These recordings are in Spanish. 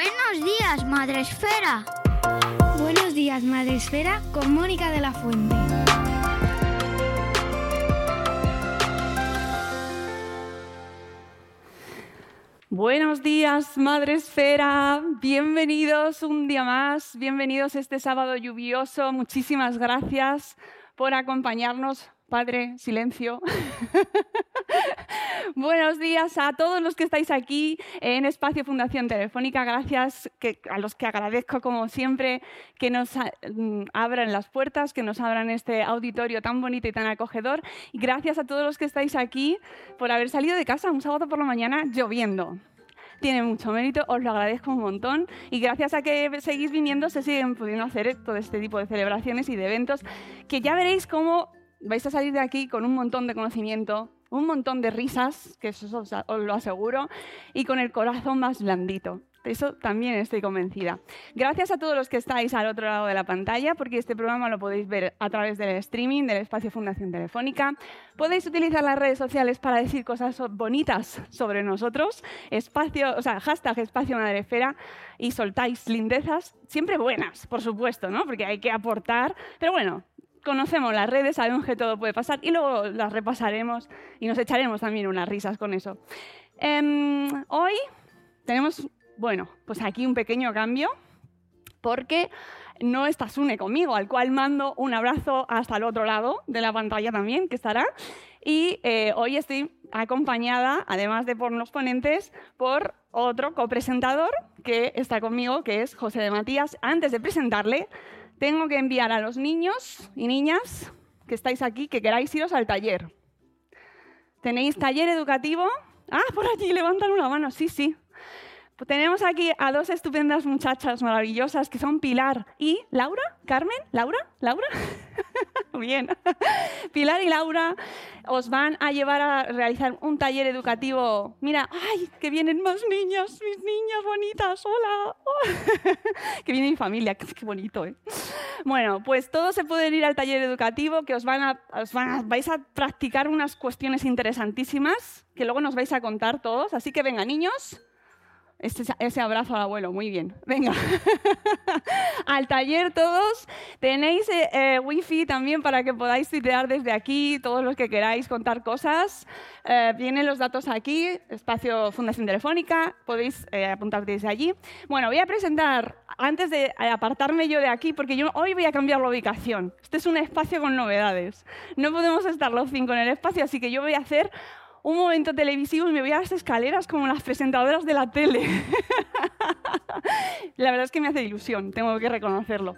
Buenos días, Madre Esfera. Buenos días, Madre Esfera, con Mónica de la Fuente. Buenos días, Madre Esfera. Bienvenidos un día más. Bienvenidos este sábado lluvioso. Muchísimas gracias por acompañarnos. Padre, silencio. Buenos días a todos los que estáis aquí en Espacio Fundación Telefónica. Gracias a los que agradezco, como siempre, que nos mm, abran las puertas, que nos abran este auditorio tan bonito y tan acogedor. Y gracias a todos los que estáis aquí por haber salido de casa un sábado por la mañana lloviendo tiene mucho mérito, os lo agradezco un montón y gracias a que seguís viniendo se siguen pudiendo hacer todo este tipo de celebraciones y de eventos que ya veréis cómo vais a salir de aquí con un montón de conocimiento, un montón de risas, que eso os, lo aseguro, y con el corazón más blandito. De eso también estoy convencida. Gracias a todos los que estáis al otro lado de la pantalla, porque este programa lo podéis ver a través del streaming del espacio Fundación Telefónica. Podéis utilizar las redes sociales para decir cosas bonitas sobre nosotros, espacio, o sea, hashtag espacio madrefera, y soltáis lindezas, siempre buenas, por supuesto, ¿no? porque hay que aportar, pero bueno, conocemos las redes, sabemos que todo puede pasar y luego las repasaremos y nos echaremos también unas risas con eso. Em, hoy tenemos, bueno, pues aquí un pequeño cambio porque no está Sune conmigo, al cual mando un abrazo hasta el otro lado de la pantalla también, que estará. Y eh, hoy estoy acompañada, además de por los ponentes, por otro copresentador que está conmigo, que es José de Matías. Antes de presentarle, tengo que enviar a los niños y niñas que estáis aquí que queráis iros al taller. ¿Tenéis taller educativo? Ah, por allí levantan una mano, sí, sí. Tenemos aquí a dos estupendas muchachas maravillosas que son Pilar y Laura. ¿Carmen? ¿Laura? ¿Laura? Bien. Pilar y Laura os van a llevar a realizar un taller educativo. Mira, ¡ay! Que vienen más niñas, mis niñas bonitas, hola. que viene mi familia, qué bonito, ¿eh? Bueno, pues todos se pueden ir al taller educativo que os van a, os van a, vais a practicar unas cuestiones interesantísimas que luego nos vais a contar todos. Así que venga, niños, ese, abrazo al abuelo, muy bien. Venga. al taller todos. Tenéis eh, eh, wifi también para que podáis tuitear desde aquí, todos los que queráis contar cosas. Eh, vienen los datos aquí, espacio Fundación Telefónica, podéis apuntar desde allí. Bueno, voy a presentar, antes de apartarme yo de aquí, porque yo hoy voy a cambiar la ubicación. Este es un espacio con novedades. No podemos estar los cinco en el espacio, así que yo voy a hacer un momento televisivo y me voy a las escaleras como las presentadoras de la tele. la verdad es que me hace ilusión, tengo que reconocerlo.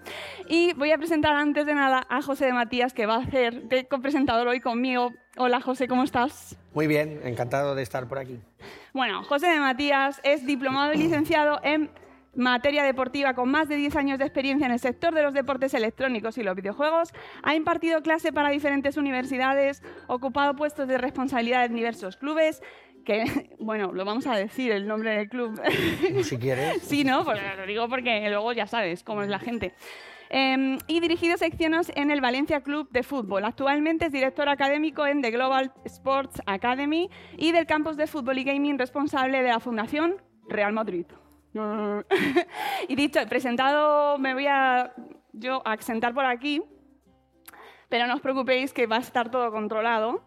Y voy a presentar antes de nada a José de Matías, que va a de copresentador hoy conmigo. Hola José, ¿cómo estás? Muy bien, encantado de estar por aquí. Bueno, José de Matías es diplomado y licenciado en materia deportiva con más de 10 años de experiencia en el sector de los deportes electrónicos y los videojuegos. Ha impartido clase para diferentes universidades, ocupado puestos de responsabilidad en diversos clubes. Que, bueno, lo vamos a decir, el nombre del club. Si quieres. sí, ¿no? Pues lo digo porque luego ya sabes cómo es la gente. Em, y dirigido secciones en el Valencia Club de Fútbol. Actualmente es director académico en The Global Sports Academy y del campus de fútbol y gaming responsable de la Fundación Real Madrid. y dicho, presentado, me voy a yo a sentar por aquí, pero no os preocupéis que va a estar todo controlado.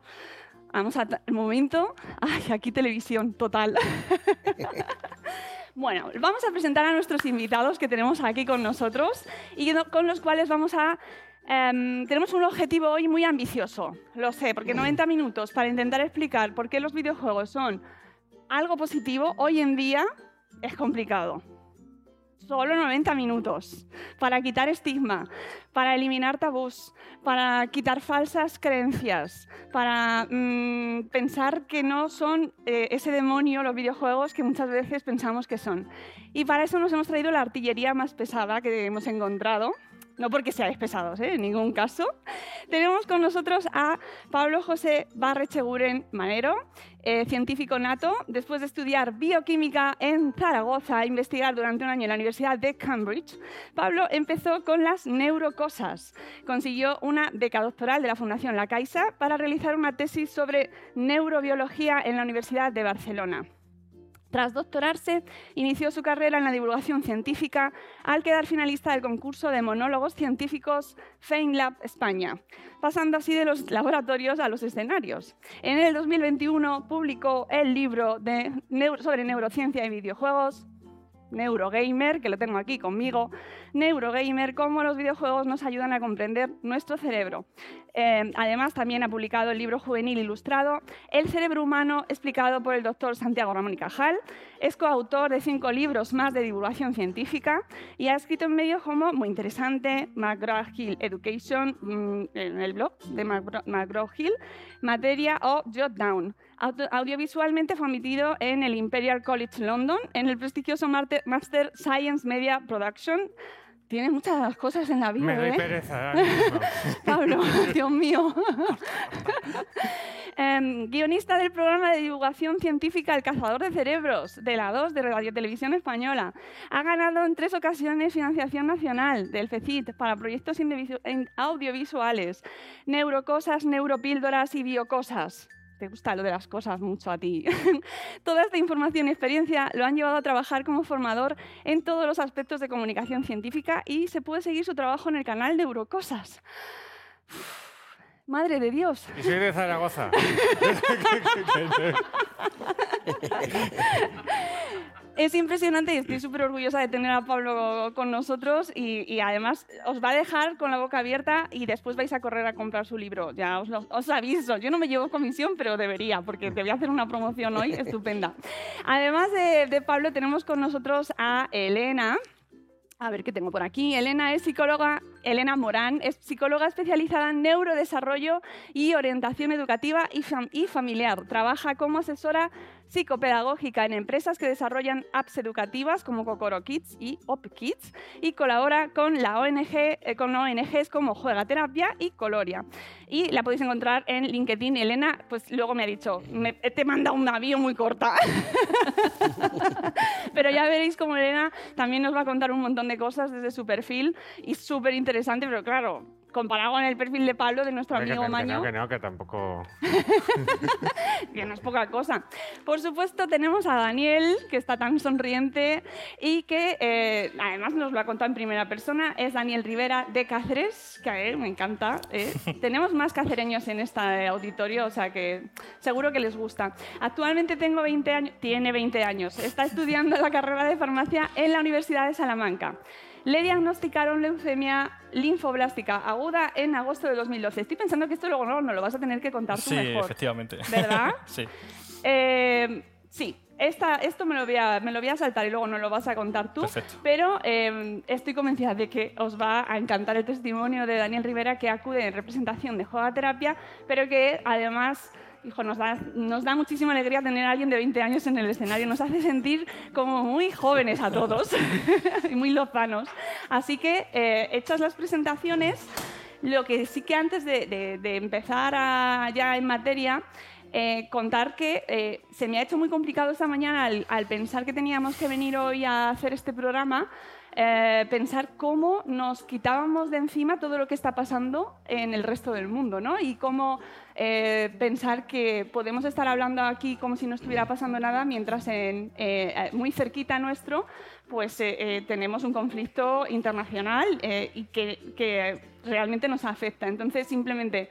Vamos al momento. Ay, aquí televisión total. bueno, vamos a presentar a nuestros invitados que tenemos aquí con nosotros y con los cuales vamos a em, tenemos un objetivo hoy muy ambicioso, lo sé, porque 90 minutos para intentar explicar por qué los videojuegos son algo positivo hoy en día es complicado. Solo 90 minutos para quitar estigma, para eliminar tabús, para quitar falsas creencias, para mm, pensar que no son eh, ese demonio los videojuegos que muchas veces pensamos que son. Y para eso nos hemos traído la artillería más pesada que hemos encontrado, no porque seáis pesados, ¿eh? en ningún caso. Tenemos con nosotros a Pablo José Barrecheguren Manero, eh, científico nato. Después de estudiar bioquímica en Zaragoza e investigar durante un año en la Universidad de Cambridge, Pablo empezó con las neurocosas. Consiguió una beca doctoral de la Fundación La Caixa para realizar una tesis sobre neurobiología en la Universidad de Barcelona. Tras doctorarse, inició su carrera en la divulgación científica al quedar finalista del concurso de monólogos científicos FameLab España, pasando así de los laboratorios a los escenarios. En el 2021 publicó el libro sobre neurociencia y videojuegos, Neurogamer, que lo tengo aquí conmigo, Neurogamer, cómo los videojuegos nos ayudan a comprender nuestro cerebro. Eh, además, también ha publicado el libro juvenil ilustrado El cerebro humano, explicado por el doctor Santiago Ramón y Cajal. Es coautor de cinco libros más de divulgación científica y ha escrito en medios como, muy interesante, McGraw-Hill Education, mm, en el blog de McGraw-Hill, Materia o Jotdown. Audiovisualmente fue emitido en el Imperial College London, en el prestigioso Master Science Media Production, tiene muchas cosas en la vida. Me doy ¿eh? pereza. Pablo, Dios mío. Em, guionista del programa de divulgación científica El Cazador de Cerebros, de la 2 de Radio Televisión Española. Ha ganado en tres ocasiones financiación nacional del FECIT para proyectos audiovisuales, neurocosas, neuropíldoras y biocosas te gusta lo de las cosas mucho a ti. Toda esta información y experiencia lo han llevado a trabajar como formador en todos los aspectos de comunicación científica y se puede seguir su trabajo en el canal de Eurocosas. Madre de Dios. Y soy de Zaragoza. Es impresionante y estoy súper orgullosa de tener a Pablo con nosotros y, además os va a dejar con la boca abierta y después vais a correr a comprar su libro. Ya os, aviso, yo no me llevo comisión, pero debería porque te voy a hacer una promoción hoy estupenda. Además de, Pablo tenemos con nosotros a Elena. A ver qué tengo por aquí. Elena es psicóloga, Elena Morán es psicóloga especializada en neurodesarrollo y orientación educativa y familiar. Trabaja como asesora psicopedagógica en empresas que desarrollan apps educativas como Kokoro Kids y Op Kids y colabora con la ONG eh, con ONGs como Juega Terapia y Coloria. Y la podéis encontrar en LinkedIn. Elena, pues luego me ha dicho, me, te manda un navío muy corta. Pero ya veréis como Elena también nos va a contar un montón de cosas desde su perfil y súper interesante, pero claro, comparado con el perfil de Pablo de nuestro amigo Maño. Que no, que no, que tampoco. que no es poca cosa. Por supuesto, tenemos a Daniel, que está tan sonriente y que eh, además nos lo ha contado en primera persona. Es Daniel Rivera de Cáceres, que eh, me encanta. Eh. tenemos más cacereños en este auditorio, o sea que seguro que les gusta. Actualmente tengo 20 años, tiene 20 años. Está estudiando la carrera de farmacia en la Universidad de Salamanca. Le diagnosticaron leucemia linfoblástica aguda en agosto de 2012. Estoy pensando que esto luego no, no lo vas a tener que contar tú sí, mejor. Sí, efectivamente. ¿Verdad? sí. Eh, sí, esta, esto me lo, voy a, me lo voy a saltar y luego no lo vas a contar tú. Perfecto. Pero eh, estoy convencida de que os va a encantar el testimonio de Daniel Rivera, que acude en representación de Juega Terapia, pero que además hijo, nos da, nos da muchísima alegría tener a alguien de 20 años en el escenario. Nos hace sentir como muy jóvenes a todos y muy lozanos. Así que, eh, hechas las presentaciones, lo que sí que antes de, empezar ya en materia, eh, contar que eh, se me ha hecho muy complicado esta mañana al, pensar que teníamos que venir hoy a hacer este programa, pensar cómo nos quitábamos de encima todo lo que está pasando en el resto del mundo, ¿no? Y cómo eh, pensar que podemos estar hablando aquí como si no estuviera pasando nada, mientras en, eh, muy cerquita nuestro pues eh, tenemos un conflicto internacional y que, que, realmente nos afecta. Entonces, simplemente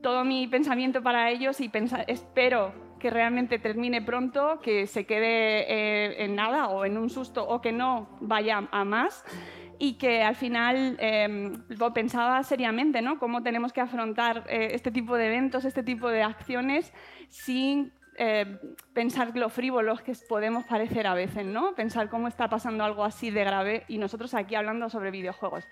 todo mi pensamiento para ellos y espero que realmente termine pronto, que se quede en nada o en un susto o que no vaya a más y que al final eh, lo pensaba seriamente, ¿no? Cómo tenemos que afrontar eh, este tipo de eventos, este tipo de acciones sin eh, pensar lo frívolos que podemos parecer a veces, ¿no? Pensar cómo está pasando algo así de grave y nosotros aquí hablando sobre videojuegos.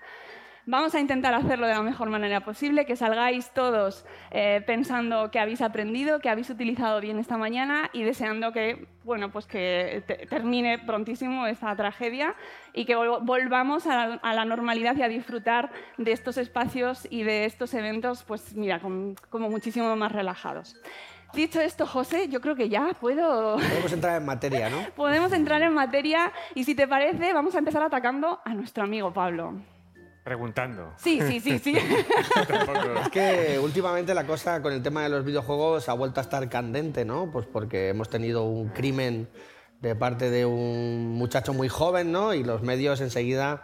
Vamos a intentar hacerlo de la mejor manera posible, que salgáis todos eh, pensando que habéis aprendido, que habéis utilizado bien esta mañana y deseando que, bueno, pues que termine prontísimo esta tragedia y que volvamos a la, normalidad y a disfrutar de estos espacios y de estos eventos, pues mira, como muchísimo más relajados. Dicho esto, José, yo creo que ya puedo... Podemos entrar en materia, ¿no? Podemos entrar en materia y si te parece, vamos a empezar atacando a nuestro amigo Pablo. Preguntando. Sí, sí, sí, sí. Es que últimamente la cosa con el tema de los videojuegos ha vuelto a estar candente, ¿no? Pues porque hemos tenido un crimen de parte de un muchacho muy joven, ¿no? Y los medios enseguida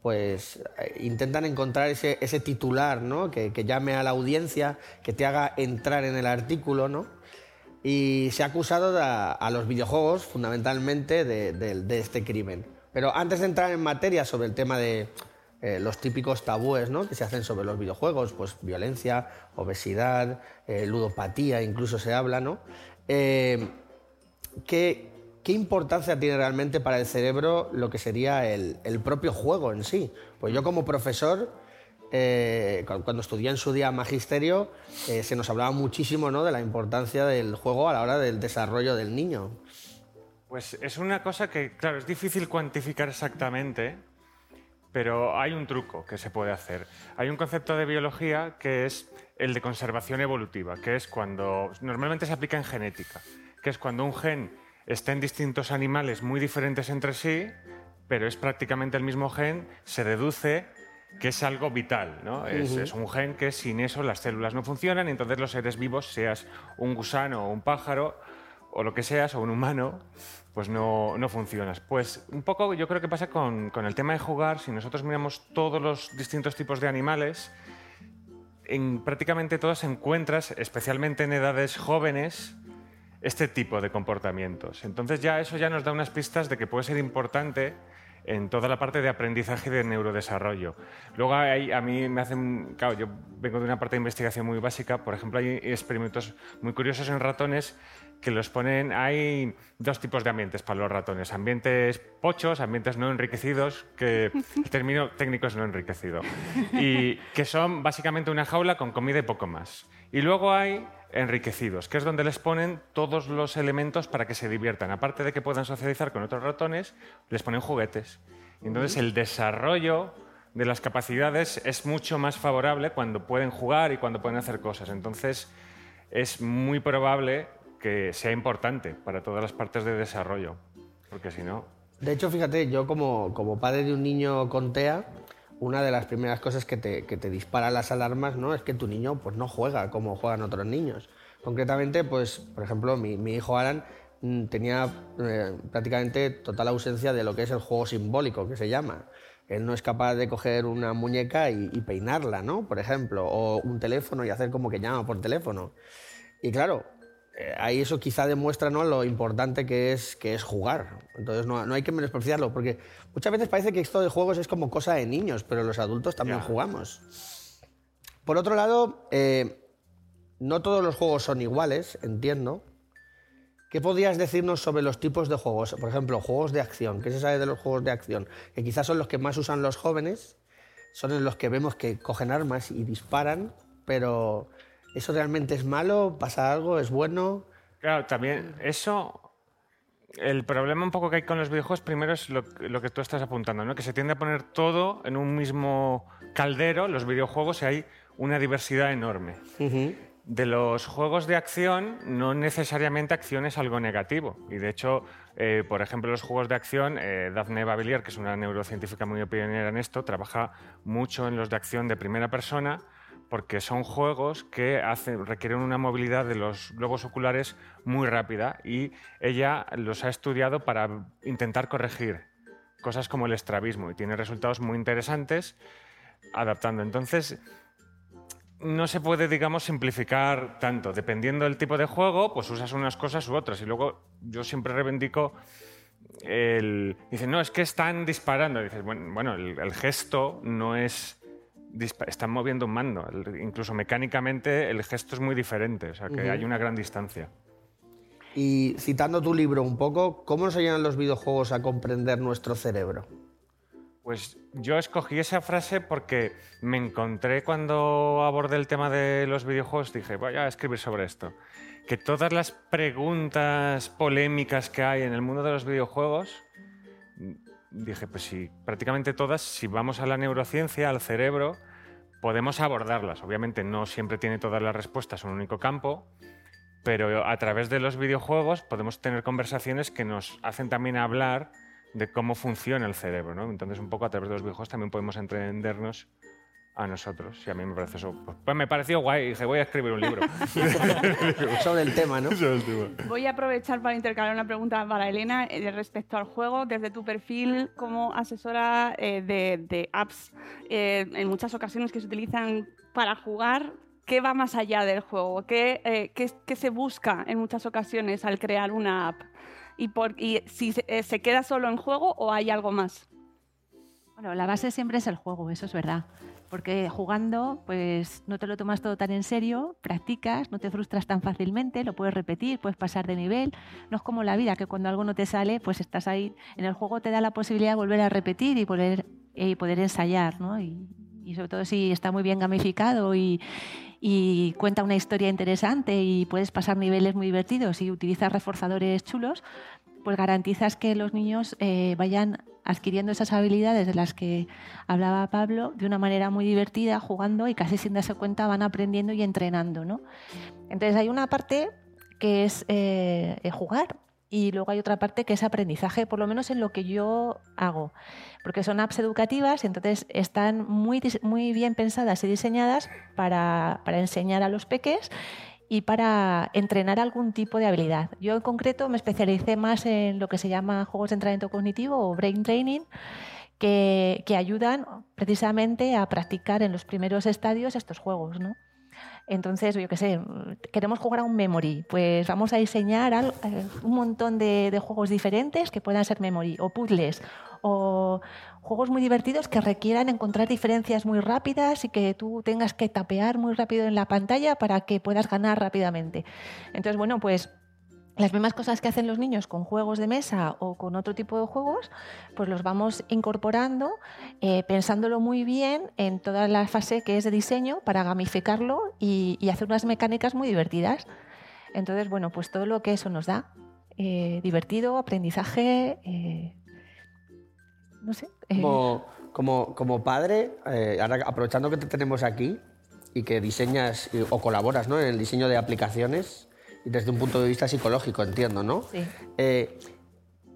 pues eh, intentan encontrar ese, ese titular, ¿no? Que, que llame a la audiencia, que te haga entrar en el artículo, ¿no? Y se ha acusado a, a los videojuegos fundamentalmente de, de- de este crimen. Pero antes de entrar en materia sobre el tema de eh, los típicos tabúes ¿no? que se hacen sobre los videojuegos, pues violencia, obesidad, eh, ludopatía, incluso se habla, ¿no? Eh, ¿qué, qué importancia tiene realmente para el cerebro lo que sería el, el propio juego en sí? Pues yo como profesor, cu- cuando estudié en su día magisterio, se nos hablaba muchísimo ¿no? de la importancia del juego a la hora del desarrollo del niño. Pues es una cosa que, claro, es difícil cuantificar exactamente, pero hay un truco que se puede hacer. Hay un concepto de biología que es el de conservación evolutiva, que es cuando normalmente se aplica en genética, que es cuando un gen está en distintos animales muy diferentes entre sí, pero es prácticamente el mismo gen, se deduce que es algo vital, ¿no? Es, es un gen que sin eso las células no funcionan y entonces los seres vivos, seas un gusano o un pájaro o lo que seas o un humano, pues no, no funcionas. Pues un poco yo creo que pasa con, con el tema de jugar, si nosotros miramos todos los distintos tipos de animales, en prácticamente todas encuentras, especialmente en edades jóvenes, este tipo de comportamientos. Entonces ya eso ya nos da unas pistas de que puede ser importante en toda la parte de aprendizaje y de neurodesarrollo. Luego hay, a mí me hacen, claro, yo vengo de una parte de investigación muy básica, por ejemplo hay experimentos muy curiosos en ratones que los ponen, hay dos tipos de ambientes para los ratones, ambientes pochos, ambientes no enriquecidos, que el término técnico es no enriquecido, y que son básicamente una jaula con comida y poco más. Y luego hay enriquecidos, que es donde les ponen todos los elementos para que se diviertan. Aparte de que puedan socializar con otros ratones, les ponen juguetes. Entonces el desarrollo de las capacidades es mucho más favorable cuando pueden jugar y cuando pueden hacer cosas. Entonces es muy probable que sea importante para todas las partes de desarrollo, porque si no... De hecho, fíjate, yo como, como padre de un niño con TEA, una de las primeras cosas que te, que te dispara las alarmas ¿no? es que tu niño pues, no juega como juegan otros niños. Concretamente, pues, por ejemplo, mi, mi hijo Alan mm, tenía eh, prácticamente total ausencia de lo que es el juego simbólico, que se llama. Él no es capaz de coger una muñeca y, y peinarla, ¿no? Por ejemplo, o un teléfono y hacer como que llama por teléfono. Y claro, ahí eso quizá demuestra ¿no? lo importante que es, que es jugar. Entonces no, no hay que menospreciarlo, porque muchas veces parece que esto de juegos es como cosa de niños, pero los adultos también Ya. jugamos. Por otro lado, eh, no todos los juegos son iguales, entiendo. ¿Qué podrías decirnos sobre los tipos de juegos? Por ejemplo, juegos de acción. ¿Qué se sabe de los juegos de acción? Que quizás son los que más usan los jóvenes, son en los que vemos que cogen armas y disparan, pero ¿eso realmente es malo? ¿Pasa algo? ¿Es bueno? Claro, también eso. El problema un poco que hay con los videojuegos, primero es lo, lo que tú estás apuntando, ¿no? que se tiende a poner todo en un mismo caldero, los videojuegos, y hay una diversidad enorme. De los juegos de acción, no necesariamente acción es algo negativo. Y de hecho, eh, por ejemplo, los juegos de acción, eh, Daphne Bavillier, que es una neurocientífica muy pionera en esto, trabaja mucho en los de acción de primera persona porque son juegos que requieren una movilidad de los globos oculares muy rápida y ella los ha estudiado para intentar corregir cosas como el estrabismo y tiene resultados muy interesantes adaptando. Entonces, no se puede, digamos, simplificar tanto. Dependiendo del tipo de juego, pues usas unas cosas u otras. Y luego yo siempre reivindico el... Dicen, no, es que están disparando. dices, bueno, el gesto no es... Están moviendo un mando. El- incluso mecánicamente el gesto es muy diferente. O sea, que hay una gran distancia. Y citando tu libro un poco, ¿cómo nos ayudan los videojuegos a comprender nuestro cerebro? Pues yo escogí esa frase porque me encontré cuando abordé el tema de los videojuegos, dije, voy a escribir sobre esto. Que todas las preguntas polémicas que hay en el mundo de los videojuegos, dije, pues sí, prácticamente todas, si vamos a la neurociencia, al cerebro, podemos abordarlas. Obviamente no siempre tiene todas las respuestas en un único campo, pero a través de los videojuegos podemos tener conversaciones que nos hacen también hablar de cómo funciona el cerebro. ¿no? Entonces, un poco a través de los videojuegos también podemos entendernos a nosotros. Y a mí me parece eso. Pues, pues me pareció guay. Dije, voy a escribir un libro. Sobre el tema, ¿no? Sobre el tema. Voy a aprovechar para intercalar una pregunta para Elena eh, respecto al juego. Desde tu perfil como asesora eh, de, de apps, eh, en muchas ocasiones que se utilizan para jugar, ¿qué va más allá del juego? ¿Qué, eh, qué- qué se busca en muchas ocasiones al crear una app? Y, por, y si se, se queda solo en juego o hay algo más. Bueno, la base siempre es el juego, eso es verdad. Porque jugando, pues no te lo tomas todo tan en serio, practicas, no te frustras tan fácilmente, lo puedes repetir, puedes pasar de nivel. No es como la vida, que cuando algo no te sale, pues estás ahí. En el juego te da la posibilidad de volver a repetir y poder, y poder ensayar, ¿no? Y, y sobre todo si está muy bien gamificado y, y cuenta una historia interesante y puedes pasar niveles muy divertidos y utilizas reforzadores chulos, pues garantizas que los niños eh, vayan adquiriendo esas habilidades de las que hablaba Pablo de una manera muy divertida, jugando y casi sin darse cuenta van aprendiendo y entrenando. ¿no? Entonces hay una parte que es eh, jugar y luego hay otra parte que es aprendizaje, por lo menos en lo que yo hago, porque son apps educativas, entonces están muy, muy bien pensadas y diseñadas para, para enseñar a los peques y para entrenar algún tipo de habilidad. Yo en concreto me especialicé más en lo que se llama juegos de entrenamiento cognitivo o brain training, que, que ayudan precisamente a practicar en los primeros estadios estos juegos. ¿no? Entonces, yo qué sé, queremos jugar a un memory, pues vamos a diseñar eh, un montón de, de juegos diferentes que puedan ser memory, o puzzles, o juegos muy divertidos que requieran encontrar diferencias muy rápidas y que tú tengas que tapear muy rápido en la pantalla para que puedas ganar rápidamente. Entonces, bueno, pues las mismas cosas que hacen los niños con juegos de mesa o con otro tipo de juegos, pues los vamos incorporando, eh, pensándolo muy bien en toda la fase que es de diseño para gamificarlo y, hacer unas mecánicas muy divertidas. Entonces, bueno, pues todo lo que eso nos da. eh, divertido, aprendizaje, eh, no sé. eh, Como, como, como padre, eh, ahora aprovechando que te tenemos aquí y que diseñas y- o colaboras ¿no? en el diseño de aplicaciones y desde un punto de vista psicológico, entiendo, ¿no? Sí. Eh,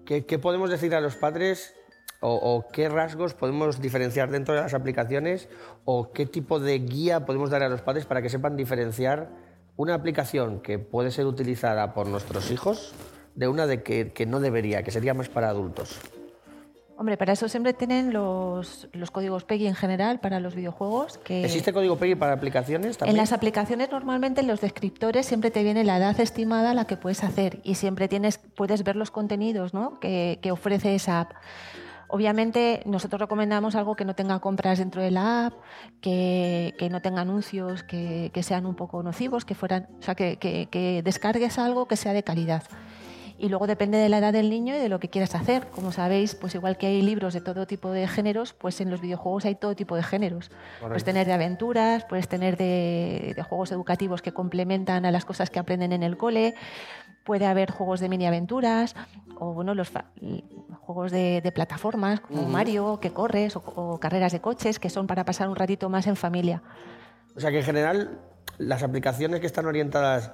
¿qué, qué podemos decir a los padres o, o qué rasgos podemos diferenciar dentro de las aplicaciones o qué tipo de guía podemos dar a los padres para que sepan diferenciar una aplicación que puede ser utilizada por nuestros hijos de una de que, que no debería, que sería más para adultos? Hombre, para eso siempre tienen los, los códigos PEGI en general para los videojuegos. Que ¿Existe código PEGI para aplicaciones también? En las aplicaciones normalmente en los descriptores siempre te viene la edad estimada a la que puedes hacer y siempre tienes, puedes ver los contenidos ¿no? que, que ofrece esa app. Obviamente nosotros recomendamos algo que no tenga compras dentro de la app, que, que no tenga anuncios que, que sean un poco nocivos, que fueran, o sea, que, que- que descargues algo que sea de calidad. Y luego depende de la edad del niño y de lo que quieras hacer. Como sabéis, pues igual que hay libros de todo tipo de géneros, pues en los videojuegos hay todo tipo de géneros. Puedes tener de aventuras, puedes tener de, de juegos educativos que complementan a las cosas que aprenden en el cole, puede haber juegos de mini aventuras o bueno, los juegos de, de plataformas como Mario, que corres, o, o carreras de coches, que son para pasar un ratito más en familia. O sea que en general las aplicaciones que están orientadas,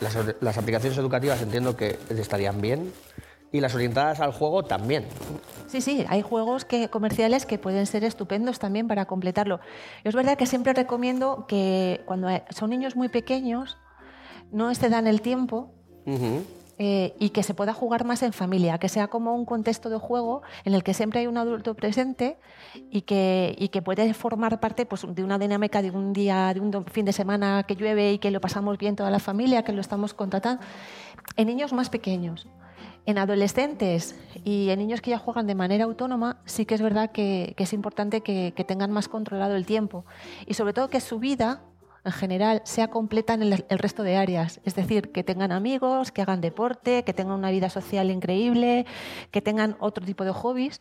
las, las aplicaciones educativas entiendo que estarían bien y las orientadas al juego también. Sí, sí, hay juegos que, comerciales que pueden ser estupendos también para completarlo. Y es verdad que siempre recomiendo que cuando son niños muy pequeños no excedan el tiempo. Eh, y que se pueda jugar más en familia, que sea como un contexto de juego en el que siempre hay un adulto presente y que, y que puede formar parte pues, de una dinámica de un día, de un fin de semana que llueve y que lo pasamos bien toda la familia, que lo estamos contratando, en niños más pequeños. En adolescentes y en niños que ya juegan de manera autónoma, sí que es verdad que, es importante que tengan más controlado el tiempo y sobre todo que su vida en general sea completa en el, resto de áreas. Es decir, que tengan amigos, que hagan deporte, que tengan una vida social increíble, que tengan otro tipo de hobbies,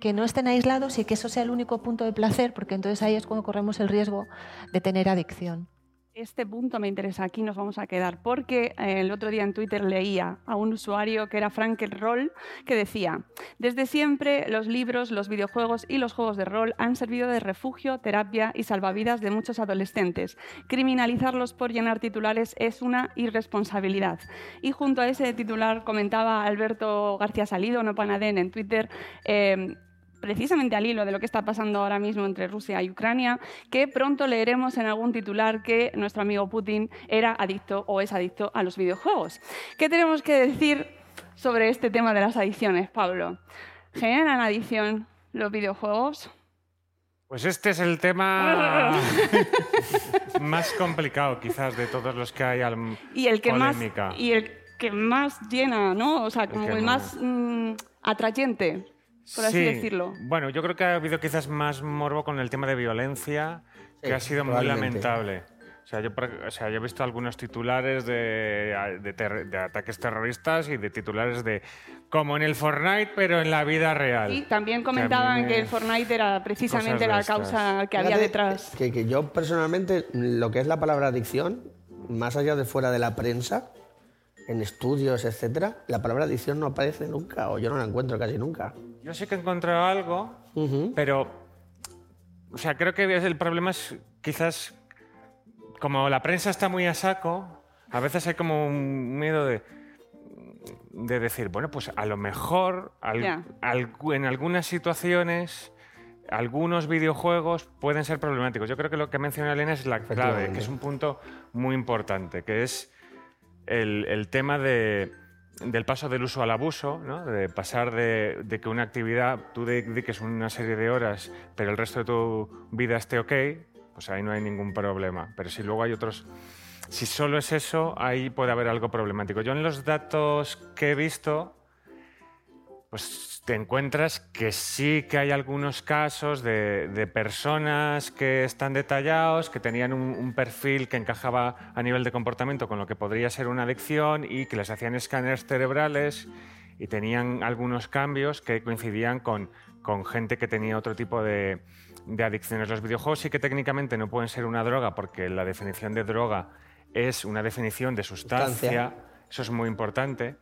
que no estén aislados y que eso sea el único punto de placer, porque entonces ahí es cuando corremos el riesgo de tener adicción. Este punto me interesa, aquí nos vamos a quedar, porque eh, el otro día en Twitter leía a un usuario que era Frank Roll que decía, desde siempre los libros, los videojuegos y los juegos de rol han servido de refugio, terapia y salvavidas de muchos adolescentes. Criminalizarlos por llenar titulares es una irresponsabilidad. Y junto a ese titular comentaba Alberto García Salido, no Panadén, en Twitter, eh, precisamente al hilo de lo que está pasando ahora mismo entre Rusia y Ucrania, que pronto leeremos en algún titular que nuestro amigo Putin era adicto o es adicto a los videojuegos. ¿Qué tenemos que decir sobre este tema de las adicciones, Pablo? ¿Generan adicción los videojuegos? Pues este es el tema más complicado, quizás, de todos los que hay al y el que polémica. más y el que más llena, ¿no? O sea, como el, más- más mm, atrayente, por así Sí. decirlo. Bueno, yo creo que ha habido quizás más morbo con el tema de violencia, que Sí, ha sido muy lamentable. O sea, yo, o sea, yo he visto algunos titulares de, de ter- de ataques terroristas y de titulares de como en el Fortnite, pero en la vida real. Y también Que comentaban me- que el Fortnite era precisamente la estas. causa que había Fíjate detrás. Que, que yo personalmente, lo que es la palabra adicción, más allá de fuera de la prensa, en estudios, etcétera, la palabra adicción no aparece nunca, o yo no la encuentro casi nunca. Yo sí que he encontrado algo, pero. O sea, creo que el problema es quizás. Como la prensa está muy a saco, a veces hay como un miedo de. de decir, bueno, pues a lo mejor al- en algunas situaciones. Algunos videojuegos pueden ser problemáticos. Yo creo que lo que menciona Elena es la clave, que es un punto muy importante, que es el, tema de- del paso del uso al abuso, ¿no? de pasar de, de que una actividad tú dediques una serie de horas, pero el resto de tu vida esté ok, pues ahí no hay ningún problema. Pero si luego hay otros... Si solo es eso, ahí puede haber algo problemático. Yo en los datos que he visto, pues te encuentras que sí que hay algunos casos de, de personas que están detallados, que tenían un, un perfil que encajaba a nivel de comportamiento con lo que podría ser una adicción y que les hacían escáneres cerebrales y tenían algunos cambios que coincidían con, con gente que tenía otro tipo de, de adicciones. Los videojuegos sí que técnicamente no pueden ser una droga porque la definición de droga es una definición de sustancia. Sustancia. Eso es muy importante.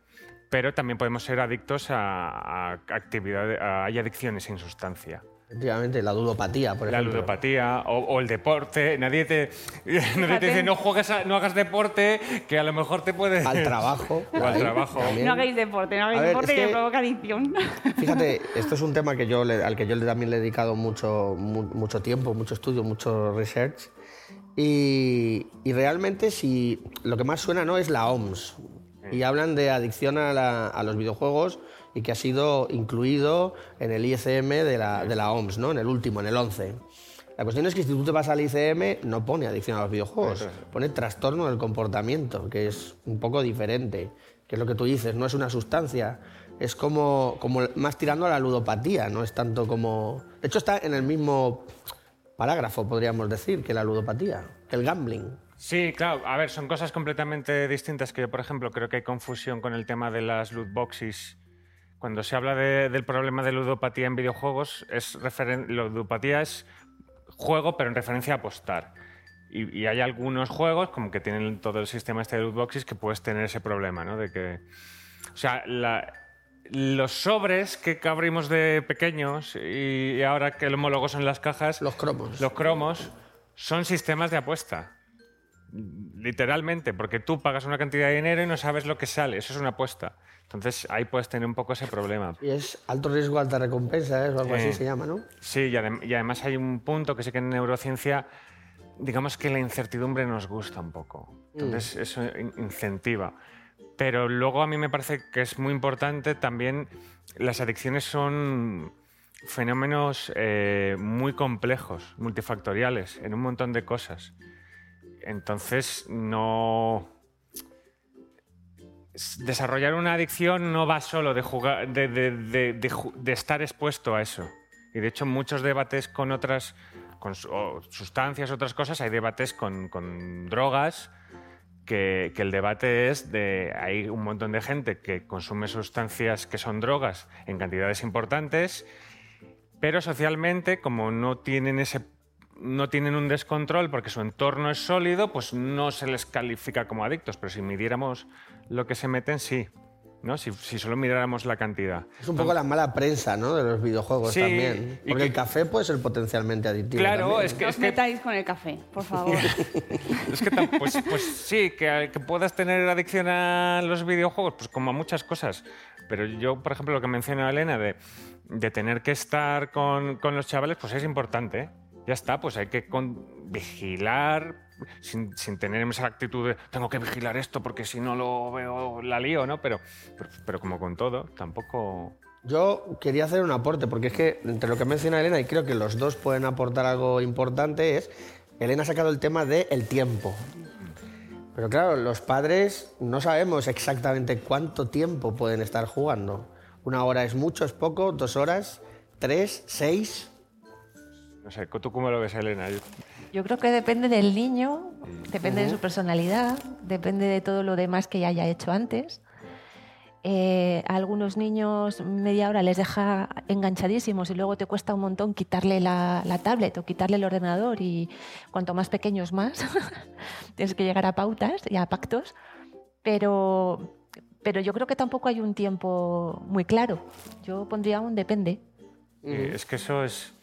Pero también podemos ser adictos a, a actividades, a- hay adicciones sin sustancia. Efectivamente, la ludopatía, por La ejemplo. ludopatía o, o el deporte. Nadie te, nadie te dice no juegues, a- no hagas deporte, que a lo mejor te puede. Al trabajo. O al trabajo. también. No hagáis deporte, no hagáis ver, deporte es que, que- provoca adicción. Fíjate, esto es un tema que yo le- al que yo también le he dedicado mucho, mu- mucho tiempo, mucho estudio, mucho research. Y, y realmente si lo que más suena no es la OMS. Y hablan de adicción a, la- a los videojuegos y que ha sido incluido en el ICM de la, de la OMS, ¿no? en el último, en el 11. La cuestión es que si tú te vas al ICM no pone adicción a los videojuegos, pone trastorno del comportamiento, que es un poco diferente, que es lo que tú dices, no es una sustancia, es como, como más tirando a la ludopatía, no es tanto como... De hecho está en el mismo parágrafo, podríamos decir, que la ludopatía, que el gambling. Sí, claro. A ver, son cosas completamente distintas que yo, por ejemplo, creo que hay confusión con el tema de las loot boxes. Cuando se habla de- del problema de ludopatía en videojuegos, es ludopatía es juego, pero en referencia a apostar. Y, y hay algunos juegos, como que tienen todo el sistema este de loot boxes, que puedes tener ese problema, ¿no? De que, o sea, la- los sobres que abrimos de pequeños y, y ahora que el homólogo son las cajas, Los cromos. los cromos son sistemas de apuesta. Literalmente, porque tú pagas una cantidad de dinero y no sabes lo que sale. Eso es una apuesta. Entonces ahí puedes tener un poco ese problema. Y es alto riesgo, alta recompensa, ¿eh? o algo así Eh. se llama, ¿no? Sí, y, adem- y además hay un punto que sí que en neurociencia, digamos que la incertidumbre nos gusta un poco. Entonces eso in- incentiva. Pero luego a mí me parece que es muy importante también, las adicciones son fenómenos eh, muy complejos, multifactoriales, en un montón de cosas. Entonces no... Desarrollar una adicción no va solo de, estar expuesto a eso. Y de hecho, muchos debates con otras con sustancias, otras cosas, hay debates con, con drogas, que, que el debate es de. Hay un montón de gente que consume sustancias que son drogas en cantidades importantes, pero socialmente, como no tienen ese no tienen un descontrol porque su entorno es sólido, pues no se les califica como adictos. Pero si midiéramos lo que se meten, sí. ¿no? Si, si solo miráramos la cantidad. Es un poco la mala prensa ¿no? de los videojuegos Sí, también. y Porque que- el café puede ser potencialmente adictivo. Claro, también. es que, No es os que metáis con el café, por favor. Es que pues, pues sí, que, que puedas tener adicción a los videojuegos, pues como a muchas cosas. Pero yo, por ejemplo, lo que menciona Elena de, de tener que estar con, con los chavales, pues es importante. ¿eh? Ya está, pues hay que vigilar sin, sin tener esa actitud de tengo que vigilar esto porque si no lo veo la lío, ¿no? Pero, pero, pero como con todo, tampoco... Yo quería hacer un aporte, porque es que entre lo que menciona Elena, y creo que los dos pueden aportar algo importante, es, Elena ha sacado el tema del tiempo. Pero claro, los padres no sabemos exactamente cuánto tiempo pueden estar jugando. Una hora es mucho, es poco, dos horas, tres, seis. No sé, ¿tú cómo lo ves, Elena? Yo- Yo creo que depende del niño, depende de su personalidad, depende de todo lo demás que ya haya hecho antes. Eh, a algunos niños media hora les deja enganchadísimos y luego te cuesta un montón quitarle la, la tablet o quitarle el ordenador y cuanto más pequeños más. Tienes que llegar a pautas y a pactos. Pero, pero yo creo que tampoco hay un tiempo muy claro. Yo pondría un depende. Eh, Es que eso es.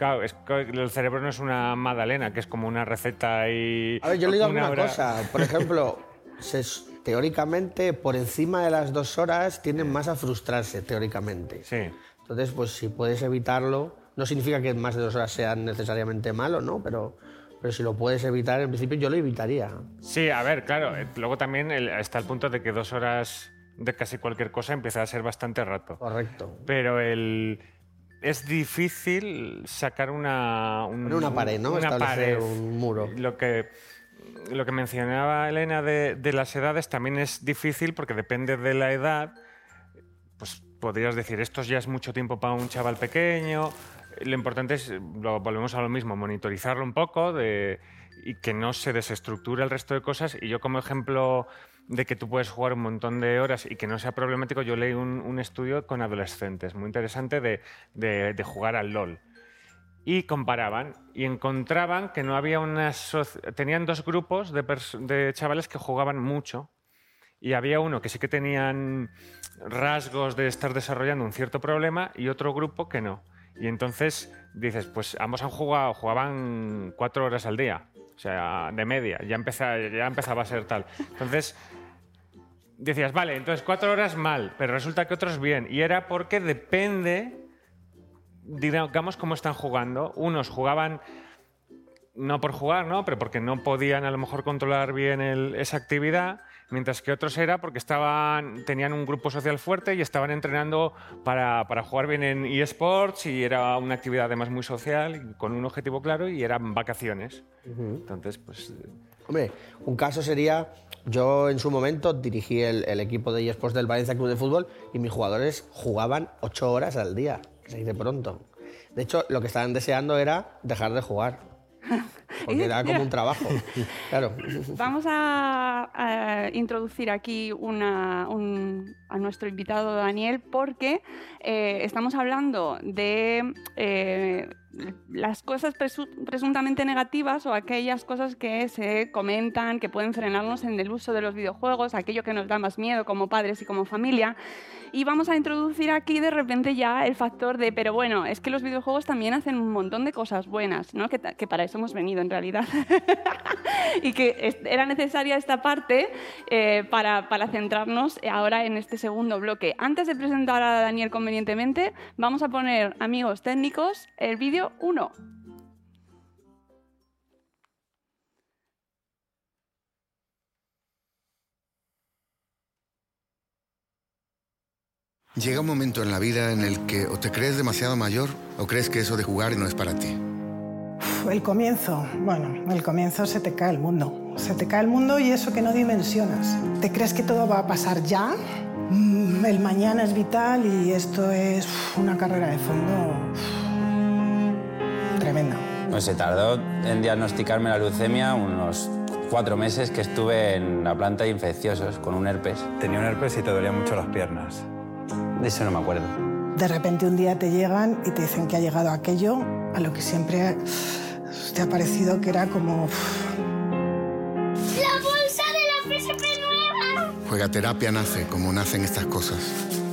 Claro, es que el cerebro no es una magdalena, que es como una receta y. A ver, yo le digo una alguna hora- cosa. Por ejemplo, se- teóricamente, por encima de las dos horas, tienden más a frustrarse, teóricamente. Sí. Entonces, pues si puedes evitarlo, no significa que más de dos horas sean necesariamente malo, ¿no? Pero, pero si lo puedes evitar, en principio yo lo evitaría. Sí, a ver, claro. eh, Luego también está el punto de que dos horas de casi cualquier cosa empieza a ser bastante rato. Correcto. Pero el. Es difícil sacar una. un- una pared, ¿no? Una Establecer pared. un muro. Lo que, lo que mencionaba Elena de, de las edades también es difícil porque depende de la edad. Pues podrías decir, esto ya es mucho tiempo para un chaval pequeño. Lo importante es, lo, volvemos a lo mismo, monitorizarlo un poco de, y que no se desestructure el resto de cosas. Y yo como ejemplo de que tú puedes jugar un montón de horas y que no sea problemático, yo leí un, un estudio con adolescentes muy interesante de, de- de jugar al LOL y comparaban y encontraban que no había una tenían dos grupos de, de chavales que jugaban mucho y había uno que sí que tenían rasgos de estar desarrollando un cierto problema y otro grupo que no. Y entonces dices, pues ambos han jugado, jugaban cuatro horas al día, o sea, de media, ya, empeza- ya empezaba a ser tal. Entonces decías, vale, entonces cuatro horas mal, pero resulta que otros bien. Y era porque depende digamos cómo están jugando. Unos jugaban no por jugar, ¿no? Pero porque no podían a lo mejor controlar bien el- esa actividad, mientras que otros era porque estaban, tenían un grupo social fuerte y estaban entrenando para, para jugar bien en eSports y era una actividad además muy social, con un objetivo claro y eran vacaciones. Entonces, pues... Hombre, un caso sería, yo en su momento dirigí el, el equipo de eSports del Valencia Club de Fútbol y mis jugadores jugaban ocho horas al día, que se dice pronto. De hecho, lo que estaban deseando era dejar de jugar, porque era como un trabajo. Claro. Vamos a, a introducir aquí una- un- a nuestro invitado Daniel porque eh, estamos hablando de eh, las cosas presu- presuntamente negativas o aquellas cosas que se comentan que pueden frenarnos en el uso de los videojuegos, aquello que nos da más miedo como padres y como familia. Y vamos a introducir aquí de repente ya el factor de, pero bueno, es que los videojuegos también hacen un montón de cosas buenas, ¿no? que, que para eso hemos venido en realidad. y que era necesaria esta parte eh, para, para centrarnos ahora en este segundo bloque. Antes de presentar a Daniel convenientemente, vamos a poner, amigos técnicos, el vídeo 1. Llega un momento en la vida en el que o te crees demasiado mayor o crees que eso de jugar no es para ti. El comienzo, bueno, el comienzo se te cae el mundo. Se te cae el mundo y eso que no dimensionas. Te crees que todo va a pasar ya. Mm, El mañana es vital y esto es una carrera de fondo uf, tremenda. Pues se tardó en diagnosticarme la leucemia unos cuatro meses que estuve en la planta de infecciosos con un herpes. Tenía un herpes y te dolían mucho las piernas. De eso no me acuerdo. De repente un día te llegan y te dicen que ha llegado aquello a lo que siempre te ha parecido que era como... ¡La bolsa de la PSP nueva! Juegaterapia nace como nacen estas cosas,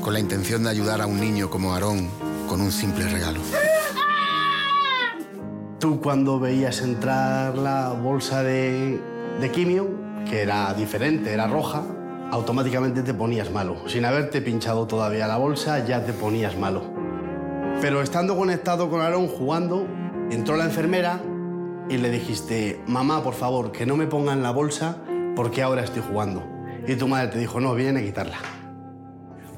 con la intención de ayudar a un niño como Aarón con un simple regalo. Tú cuando veías entrar la bolsa de, quimio, que era diferente, era roja, automáticamente te ponías malo. Sin haberte pinchado todavía la bolsa, ya te ponías malo. Pero estando conectado con Aarón jugando, entró la enfermera y le dijiste, mamá, por favor, que no me pongan la bolsa porque ahora estoy jugando. Y tu madre te dijo, no, viene a quitarla.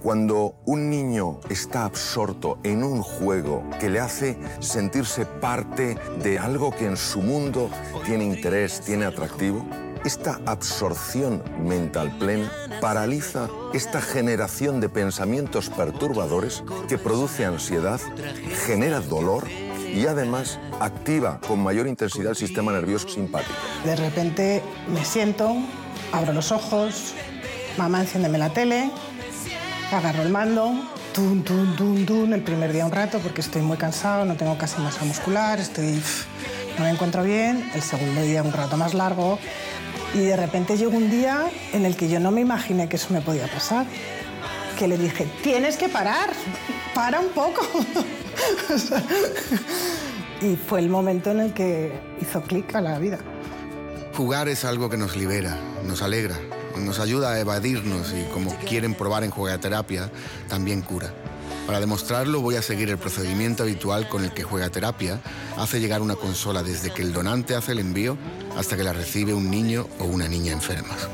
Cuando un niño está absorto en un juego que le hace sentirse parte de algo que en su mundo tiene interés, tiene atractivo, esta absorción mental plena paraliza esta generación de pensamientos perturbadores que produce ansiedad, genera dolor y además activa con mayor intensidad el sistema nervioso simpático. De repente me siento, abro los ojos, mamá enciéndeme la tele, agarro el mando, tun, tun, tun, tun, el primer día un rato porque estoy muy cansado, no tengo casi masa muscular, estoy, no me encuentro bien, el segundo día un rato más largo y de repente llegó un día en el que yo no me imaginé que eso me podía pasar. Que le dije, tienes que parar, para un poco. y fue el momento en el que hizo clic a la vida. Jugar es algo que nos libera, nos alegra, nos ayuda a evadirnos y como quieren probar en Juegaterapia, también cura. Para demostrarlo voy a seguir el procedimiento habitual con el que Juegaterapia hace llegar una consola desde que el donante hace el envío hasta que la recibe un niño o una niña enfermas.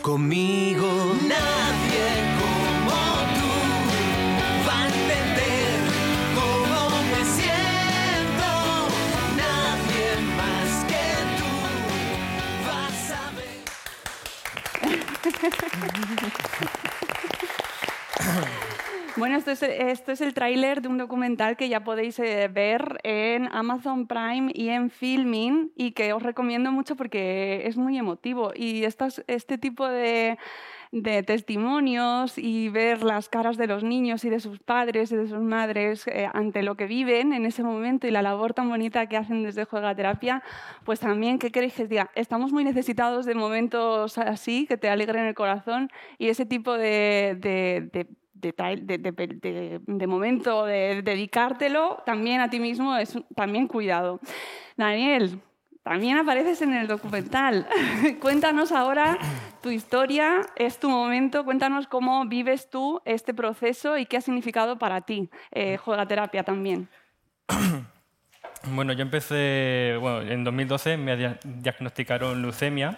Conmigo nadie Bueno, esto es, esto es el tráiler de un documental que ya podéis eh, ver en Amazon Prime y en Filming y que os recomiendo mucho porque es muy emotivo. Y estas, este tipo de, de testimonios y ver las caras de los niños y de sus padres y de sus madres eh, ante lo que viven en ese momento y la labor tan bonita que hacen desde Juega Terapia, pues también, ¿qué queréis que os? Estamos muy necesitados de momentos así, que te alegren el corazón y ese tipo de, de, de de, de, de, de, momento de dedicártelo también a ti mismo es también cuidado. Daniel, también apareces en el documental. cuéntanos ahora tu historia, es tu momento, cuéntanos cómo vives tú este proceso y qué ha significado para ti eh, Terapia también. Bueno, yo empecé, bueno, en 2012 me diagnosticaron leucemia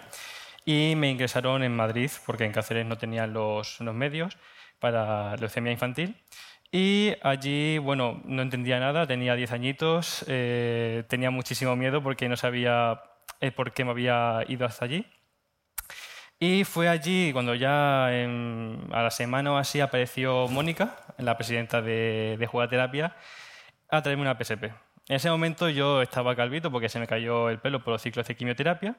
y me ingresaron en Madrid porque en Cáceres no tenían los, los medios para leucemia infantil. Y allí, bueno, no entendía nada, tenía 10 añitos, eh, tenía muchísimo miedo porque no sabía eh, por qué me había ido hasta allí. Y fue allí cuando ya a la semana o así apareció Mónica, la presidenta de, de Jugaterapia, a traerme una PSP. En ese momento yo estaba calvito porque se me cayó el pelo por los ciclos de quimioterapia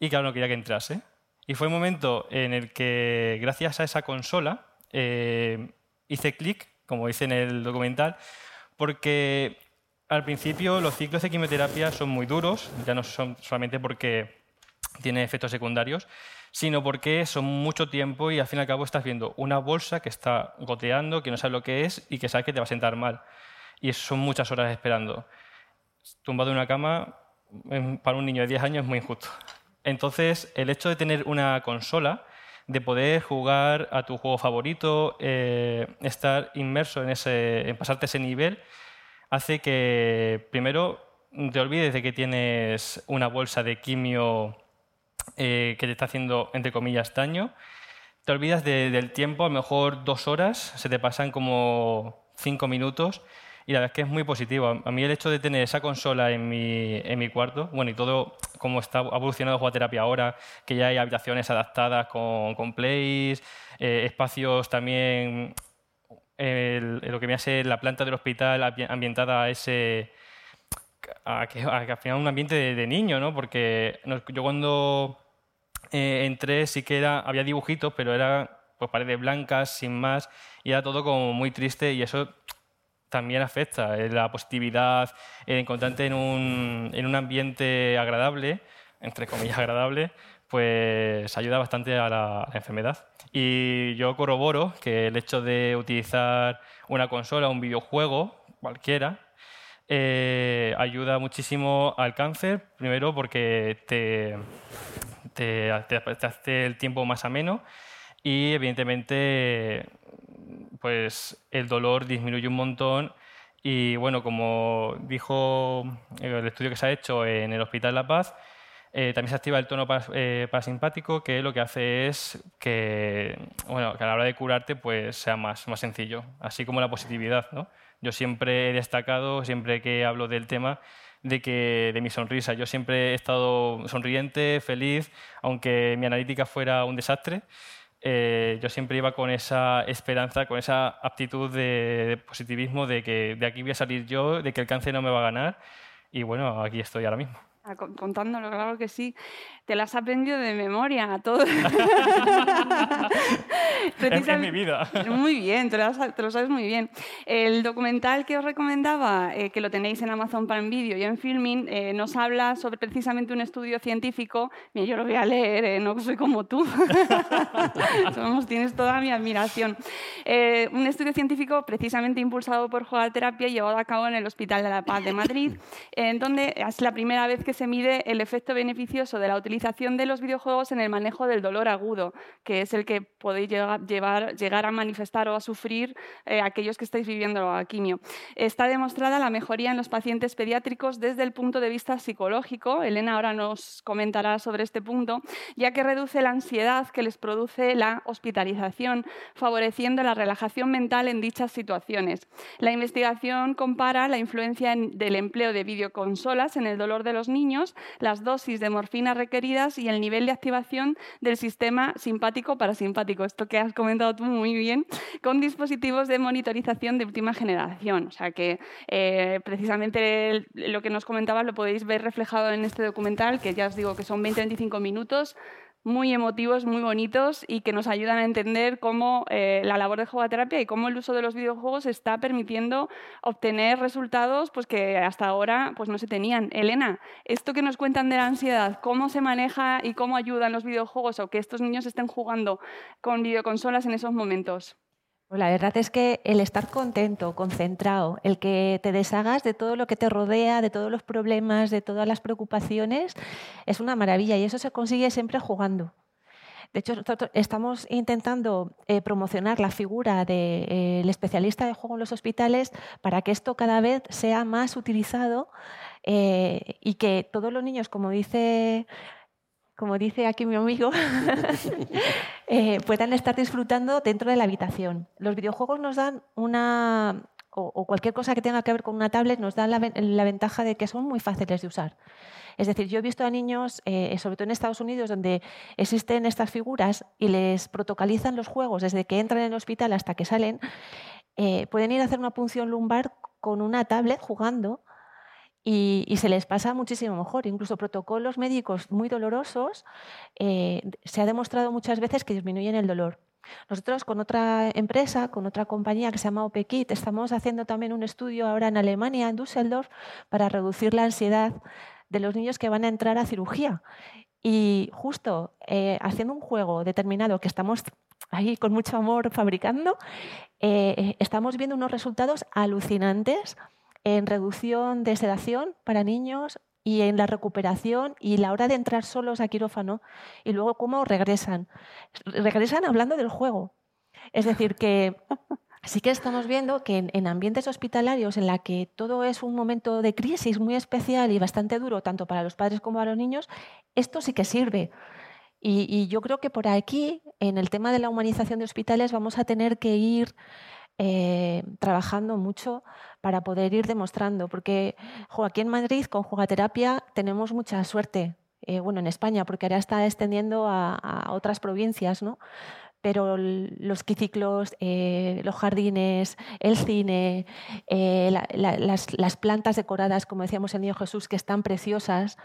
y claro, no quería que entrase. Y fue un momento en el que, gracias a esa consola, eh, hice clic, como dice en el documental, porque al principio los ciclos de quimioterapia son muy duros, ya no son solamente porque tiene efectos secundarios, sino porque son mucho tiempo y al fin y al cabo estás viendo una bolsa que está goteando, que no sabes lo que es y que sabes que te va a sentar mal. Y son muchas horas esperando. Tumbado en una cama, para un niño de 10 años es muy injusto. Entonces, el hecho de tener una consola de poder jugar a tu juego favorito, eh, estar inmerso en, ese, pasarte ese nivel, hace que primero te olvides de que tienes una bolsa de quimio eh, que te está haciendo, entre comillas, daño. Te olvidas del tiempo, a lo mejor dos horas, se te pasan como cinco minutos y la verdad es que es muy positivo. A mí el hecho de tener esa consola en mi, en mi cuarto, bueno, y todo como está evolucionado Jugaterapia ahora, que ya hay habitaciones adaptadas con, con plays, eh, espacios también, lo que me hace la planta del hospital ambientada a ese... A que, al final un ambiente de, niño, ¿no? Porque yo cuando eh, entré sí que era, había dibujitos, pero era pues paredes blancas, sin más, y era todo como muy triste y eso también afecta. Eh, La positividad, el encontrarte en un, en un ambiente agradable, entre comillas agradable, pues ayuda bastante a la, a la enfermedad. Y yo corroboro que el hecho de utilizar una consola, un videojuego, cualquiera, eh, ayuda muchísimo al cáncer, primero porque te, te, te- te hace el tiempo más ameno y evidentemente pues el dolor disminuye un montón y bueno, como dijo el estudio que se ha hecho en el Hospital La Paz, eh, también se activa el tono pas- eh, parasimpático que lo que hace es que, bueno, a la hora de curarte pues sea más, más sencillo, así como la positividad. ¿no? Yo siempre he destacado, siempre que hablo del tema, de, que, de mi sonrisa. Yo siempre he estado sonriente, feliz, aunque mi analítica fuera un desastre. Eh, yo siempre iba con esa esperanza, con esa aptitud de, de positivismo, de que de aquí voy a salir yo, de que el cáncer no me va a ganar. Y bueno, aquí estoy ahora mismo. Con- Contándolo, claro que sí. Te las has aprendido de memoria, todo. Es, es mi vida. Muy bien, te lo, te lo sabes muy bien. El documental que os recomendaba, eh, que lo tenéis en Amazon Prime Video y en Filming, eh, nos habla sobre precisamente un estudio científico. Mira, yo lo voy a leer, eh, no soy como tú. Somos- tienes toda mi admiración. Eh, un estudio científico precisamente impulsado por Jugaterapia y llevado a cabo en el Hospital de la Paz de Madrid, en donde es la primera vez que se mide el efecto beneficioso de la utilización de los videojuegos en el manejo del dolor agudo, que es el que podéis llegar a manifestar o a sufrir eh, aquellos que estáis viviendo la quimio. Está demostrada la mejoría en los pacientes pediátricos desde el punto de vista psicológico. Elena ahora nos comentará sobre este punto, ya que reduce la ansiedad que les produce la hospitalización, favoreciendo la relajación mental en dichas situaciones. La investigación compara la influencia en- del empleo de videoconsolas en el dolor de los niños, las dosis de morfina requeridas y el nivel de activación del sistema simpático-parasimpático. Esto que has comentado tú muy bien, con dispositivos de monitorización de última generación. O sea que eh, precisamente lo que nos comentabas lo podéis ver reflejado en este documental, que ya os digo que son 20-25 minutos muy emotivos, muy bonitos y que nos ayudan a entender cómo eh, la labor de jugaterapia y cómo el uso de los videojuegos está permitiendo obtener resultados pues, que hasta ahora pues, no se tenían. Elena, esto que nos cuentan de la ansiedad, ¿cómo se maneja y cómo ayudan los videojuegos o que estos niños estén jugando con videoconsolas en esos momentos? Pues la verdad es que el estar contento, concentrado, el que te deshagas de todo lo que te rodea, de todos los problemas, de todas las preocupaciones, es una maravilla y eso se consigue siempre jugando. De hecho, nosotros estamos intentando eh, promocionar la figura del especialista de juego en los hospitales para que esto cada vez sea más utilizado eh, y que todos los niños, como dice, como dice aquí mi amigo, eh, puedan estar disfrutando dentro de la habitación. Los videojuegos nos dan una, o, cualquier cosa que tenga que ver con una tablet, nos dan la, ven- la ventaja de que son muy fáciles de usar. Es decir, yo he visto a niños, eh, sobre todo en Estados Unidos, donde existen estas figuras y les protocolizan los juegos desde que entran en el hospital hasta que salen, eh, pueden ir a hacer una punción lumbar con una tablet jugando y, y se les pasa muchísimo mejor. Incluso protocolos médicos muy dolorosos eh, se ha demostrado muchas veces que disminuyen el dolor. Nosotros con otra empresa, con otra compañía que se llama OPKit, estamos haciendo también un estudio ahora en Alemania, en Düsseldorf, para reducir la ansiedad de los niños que van a entrar a cirugía. Y justo eh, haciendo un juego determinado que estamos ahí con mucho amor fabricando, eh, estamos viendo unos resultados alucinantes en reducción de sedación para niños y en la recuperación y la hora de entrar solos a quirófano y luego cómo regresan. Regresan hablando del juego. Es decir, que sí que estamos viendo que en, en ambientes hospitalarios en la que todo es un momento de crisis muy especial y bastante duro, tanto para los padres como para los niños, esto sí que sirve. Y, y yo creo que por aquí, en el tema de la humanización de hospitales, vamos a tener que ir eh, trabajando mucho para poder ir demostrando, porque jo, aquí en Madrid con Jugaterapia tenemos mucha suerte, eh, bueno, en España, porque ahora está extendiendo a, otras provincias, ¿no? Pero los quiciclos, eh, los jardines, el cine, la- la- las, plantas decoradas, como decíamos el Niño Jesús, que están preciosas,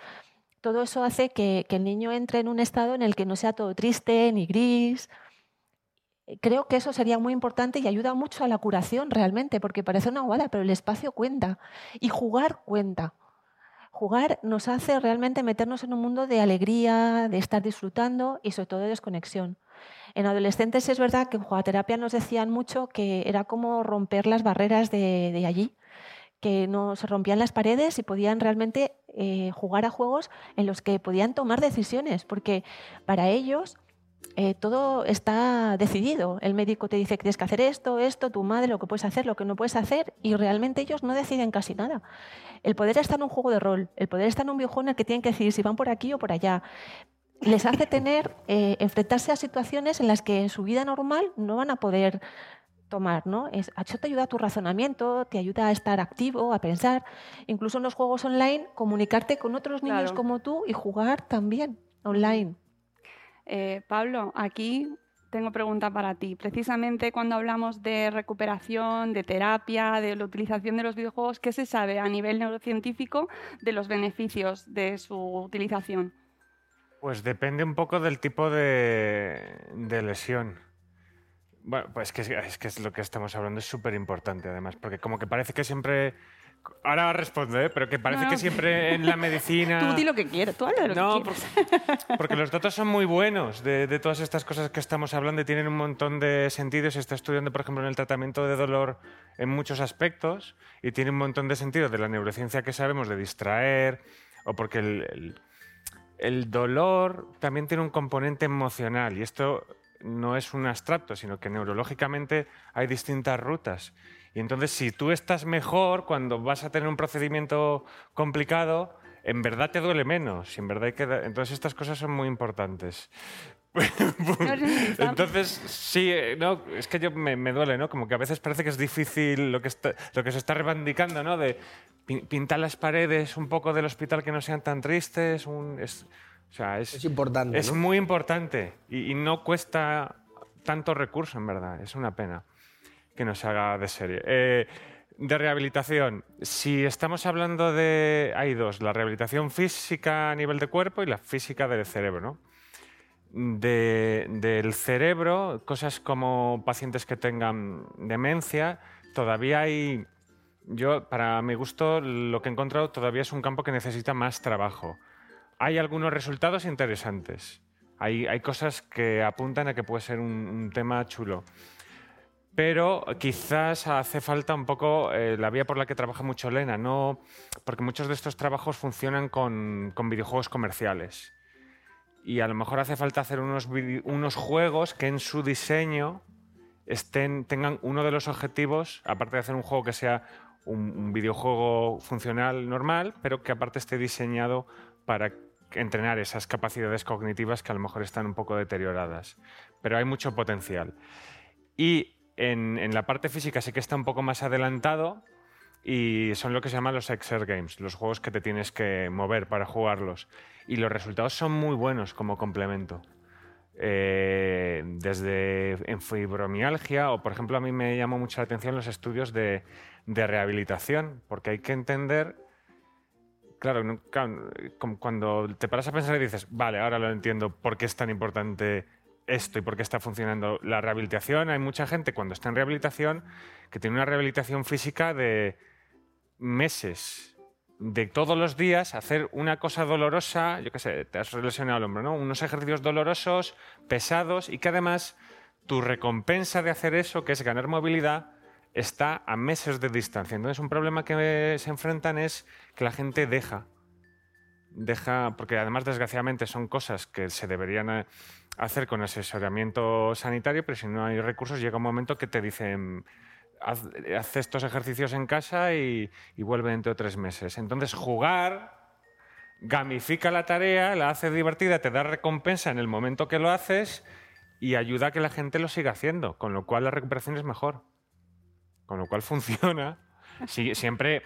todo eso hace que el niño entre en un estado en el que no sea todo triste ni gris, Creo que eso sería muy importante y ayuda mucho a la curación realmente, porque parece una guada, pero el espacio cuenta y jugar cuenta. Jugar nos hace realmente meternos en un mundo de alegría, de estar disfrutando y sobre todo de desconexión. En adolescentes es verdad que en jugaterapia nos decían mucho que era como romper las barreras de, de allí, que no se rompían las paredes y podían realmente eh, jugar a juegos en los que podían tomar decisiones, porque para ellos eh, todo está decidido. El médico te dice que tienes que hacer esto, esto, tu madre, lo que puedes hacer, lo que no puedes hacer, y realmente ellos no deciden casi nada. El poder está en un juego de rol, el poder está en un videojuego en el que tienen que decidir si van por aquí o por allá. Les hace tener, eh, enfrentarse a situaciones en las que en su vida normal no van a poder tomar, ¿no? Es, eso te ayuda a tu razonamiento, te ayuda a estar activo, a pensar. Incluso en los juegos online, comunicarte con otros niños Claro. como tú y jugar también online. Eh, Pablo, aquí tengo pregunta para ti. Precisamente cuando hablamos de recuperación, de terapia, de la utilización de los videojuegos, ¿qué se sabe a nivel neurocientífico de los beneficios de su utilización? Pues depende un poco del tipo de, de lesión. Bueno, pues es que es lo que estamos hablando es súper importante además, porque como que parece que siempre... Ahora respondo, ¿eh? pero que parece No, que siempre en la medicina... Tú di lo que quieras, tú habla de lo No, que quieras. Porque los datos son muy buenos de, de todas estas cosas que estamos hablando y tienen un montón de sentido. Se está estudiando, por ejemplo, en el tratamiento de dolor en muchos aspectos y tiene un montón de sentido de la neurociencia que sabemos de distraer o porque el, el- el dolor también tiene un componente emocional y esto no es un abstracto, sino que neurológicamente hay distintas rutas. Y entonces, si tú estás mejor cuando vas a tener un procedimiento complicado, en verdad te duele menos. y en verdad hay que da- Entonces, estas cosas son muy importantes. Entonces, sí, eh, no, es que yo me, me duele, ¿no? Como que a veces parece que es difícil lo que, está- lo que se está reivindicando, ¿no? De pin- pintar las paredes un poco del hospital que no sean tan tristes. un- es, o sea, es, importante, Es ¿no? muy importante y, y no cuesta tanto recurso, en verdad. Es una pena que no se haga de serie. Eh, de rehabilitación, si estamos hablando de... Hay dos, la rehabilitación física a nivel de cuerpo y la física del cerebro, ¿no? De- del cerebro, cosas como pacientes que tengan demencia, todavía hay... Yo, para mi gusto, lo que he encontrado todavía es un campo que necesita más trabajo. Hay algunos resultados interesantes. Hay, cosas que apuntan a que puede ser un tema chulo. Pero quizás hace falta un poco eh, la vía por la que trabaja mucho Lena, no, porque muchos de estos trabajos funcionan con, con videojuegos comerciales. Y a lo mejor hace falta hacer unos, unos juegos que en su diseño estén, tengan uno de los objetivos, aparte de hacer un juego que sea un, un videojuego funcional normal, pero que aparte esté diseñado para entrenar esas capacidades cognitivas que a lo mejor están un poco deterioradas. Pero hay mucho potencial. Y en, en la parte física sí que está un poco más adelantado y son lo que se llaman los Exer Games, los juegos que te tienes que mover para jugarlos. Y los resultados son muy buenos como complemento. Eh, desde en fibromialgia o, por ejemplo, a mí me llamó mucho la atención los estudios de, de rehabilitación, porque hay que entender Claro, cuando te paras a pensar y dices, vale, ahora lo entiendo, por qué es tan importante esto y por qué está funcionando la rehabilitación. Hay mucha gente cuando está en rehabilitación que tiene una rehabilitación física de meses, de todos los días hacer una cosa dolorosa, yo qué sé, te has lesionado el hombro, ¿no? Unos ejercicios dolorosos, pesados y que además tu recompensa de hacer eso, que es ganar movilidad, está a meses de distancia. Entonces, un problema que se enfrentan es que la gente deja. Deja, porque además, desgraciadamente, son cosas que se deberían eh, hacer con asesoramiento sanitario, pero si no hay recursos, llega un momento que te dicen. Haz, estos ejercicios en casa y, vuelve dentro de tres meses. Entonces, jugar gamifica la tarea, la hace divertida, te da recompensa en el momento que lo haces y ayuda a que la gente lo siga haciendo, con lo cual la recuperación es mejor. Con lo cual funciona. Siempre,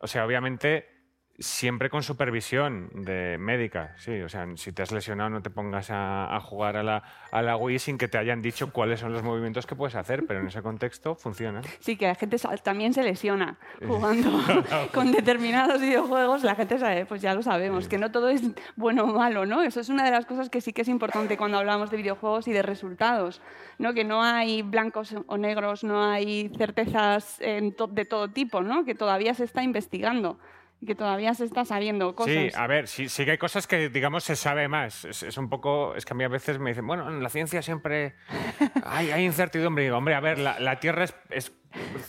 o sea, obviamente, siempre con supervisión de médica, sí. O sea, si te has lesionado no te pongas a, a jugar a la, a la Wii sin que te hayan dicho cuáles son los movimientos que puedes hacer, pero en ese contexto funciona. Sí, que la gente también se lesiona jugando con determinados videojuegos. La gente sabe, pues ya lo sabemos, que no todo es bueno o malo, ¿no? Eso es una de las cosas que sí que es importante cuando hablamos de videojuegos y de resultados, ¿no? Que no hay blancos o negros, no hay certezas en to- de todo tipo, ¿no? Que todavía se está investigando y que todavía se está sabiendo cosas. Sí, a ver, sí, sí que hay cosas que, digamos, se sabe más. Es, es un poco, es que a mí a veces me dicen, bueno, en la ciencia siempre hay, hay incertidumbre. Y digo, hombre, a ver, la, la Tierra es, es,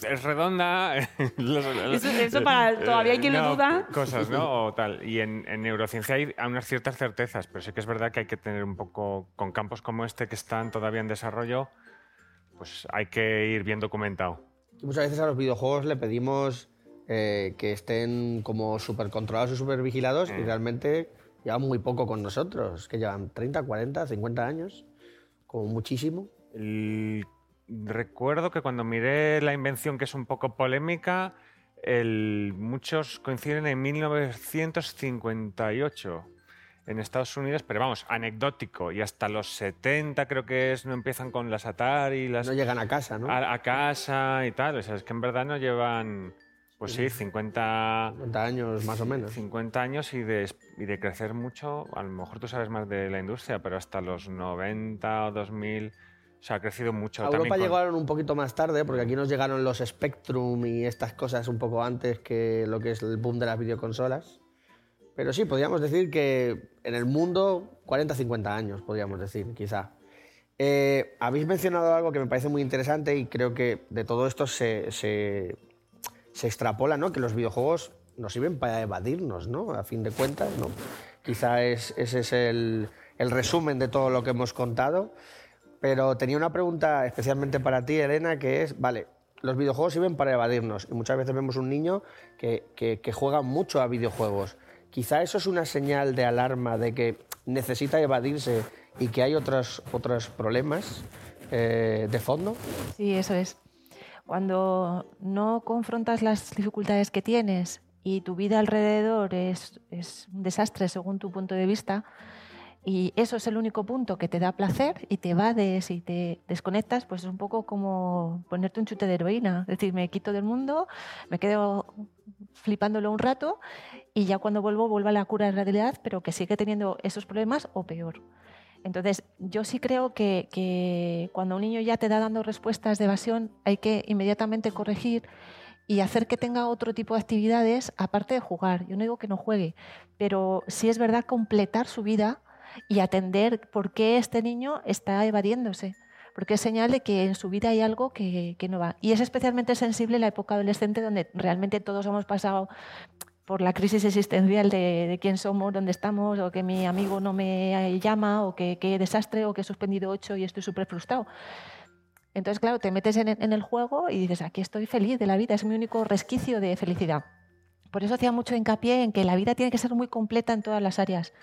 es redonda. Eso- eso para- todavía hay quien lo No, duda. Cosas, ¿no? O tal. Y en, en neurociencia hay unas ciertas certezas, pero sí que es verdad que hay que tener un poco, con campos como este que están todavía en desarrollo, pues hay que ir bien documentado. Muchas veces a los videojuegos le pedimos eh, que estén como súper controlados y súper vigilados y realmente llevan muy poco con nosotros, que llevan 30, 40, 50 años, como muchísimo. El- Recuerdo que cuando miré la invención, que es un poco polémica, el- muchos coinciden en 1958 en Estados Unidos, pero vamos, anecdótico. Y hasta los 70 creo que es, no empiezan con las Atari. Las, No llegan a casa, ¿no? A, a casa y tal. O sea, es que en verdad no llevan, pues sí, 50, 50 años más o menos. 50 años y de, y de crecer mucho. A lo mejor tú sabes más de la industria, pero hasta los 90 o 2000, o sea, ha crecido mucho. A Europa con- llegaron un poquito más tarde, porque aquí nos llegaron los Spectrum y estas cosas un poco antes que lo que es el boom de las videoconsolas. Pero sí, podríamos decir que en el mundo 40-50 años, podríamos decir, quizá. Eh, habéis mencionado algo que me parece muy interesante y creo que de todo esto se, se, se extrapola, ¿no? Que los videojuegos nos sirven para evadirnos, ¿no? A fin de cuentas, ¿no? Quizá es, ese es el, resumen de todo lo que hemos contado. Pero tenía una pregunta especialmente para ti, Elena, que es, vale, los videojuegos sirven para evadirnos y muchas veces vemos un niño que juega mucho a videojuegos. Quizá eso es una señal de alarma de que necesita evadirse y que hay otros, otros problemas eh, de fondo. Sí, eso es. Cuando no confrontas las dificultades que tienes y tu vida alrededor es, es un desastre según tu punto de vista, y eso es el único punto que te da placer y te evades y te desconectas, pues es un poco como ponerte un chute de heroína. Es decir, me quito del mundo, me quedo flipándolo un rato y ya cuando vuelvo, vuelvo a la cura de realidad, pero que sigue teniendo esos problemas o peor. Entonces, yo sí creo que, cuando un niño ya te da dando respuestas de evasión, hay que inmediatamente corregir y hacer que tenga otro tipo de actividades aparte de jugar. Yo no digo que no juegue, pero sí es verdad completar su vida y atender por qué este niño está evadiéndose. Porque es señal de que en su vida hay algo que, que no va. Y es especialmente sensible en la época adolescente, donde realmente todos hemos pasado por la crisis existencial de, de quién somos, dónde estamos, o que mi amigo no me llama, o que qué desastre, o que he suspendido ocho y estoy súper frustrado. Entonces, claro, te metes en, en el juego y dices, aquí estoy feliz de la vida, es mi único resquicio de felicidad. Por eso hacía mucho hincapié en que la vida tiene que ser muy completa en todas las áreas,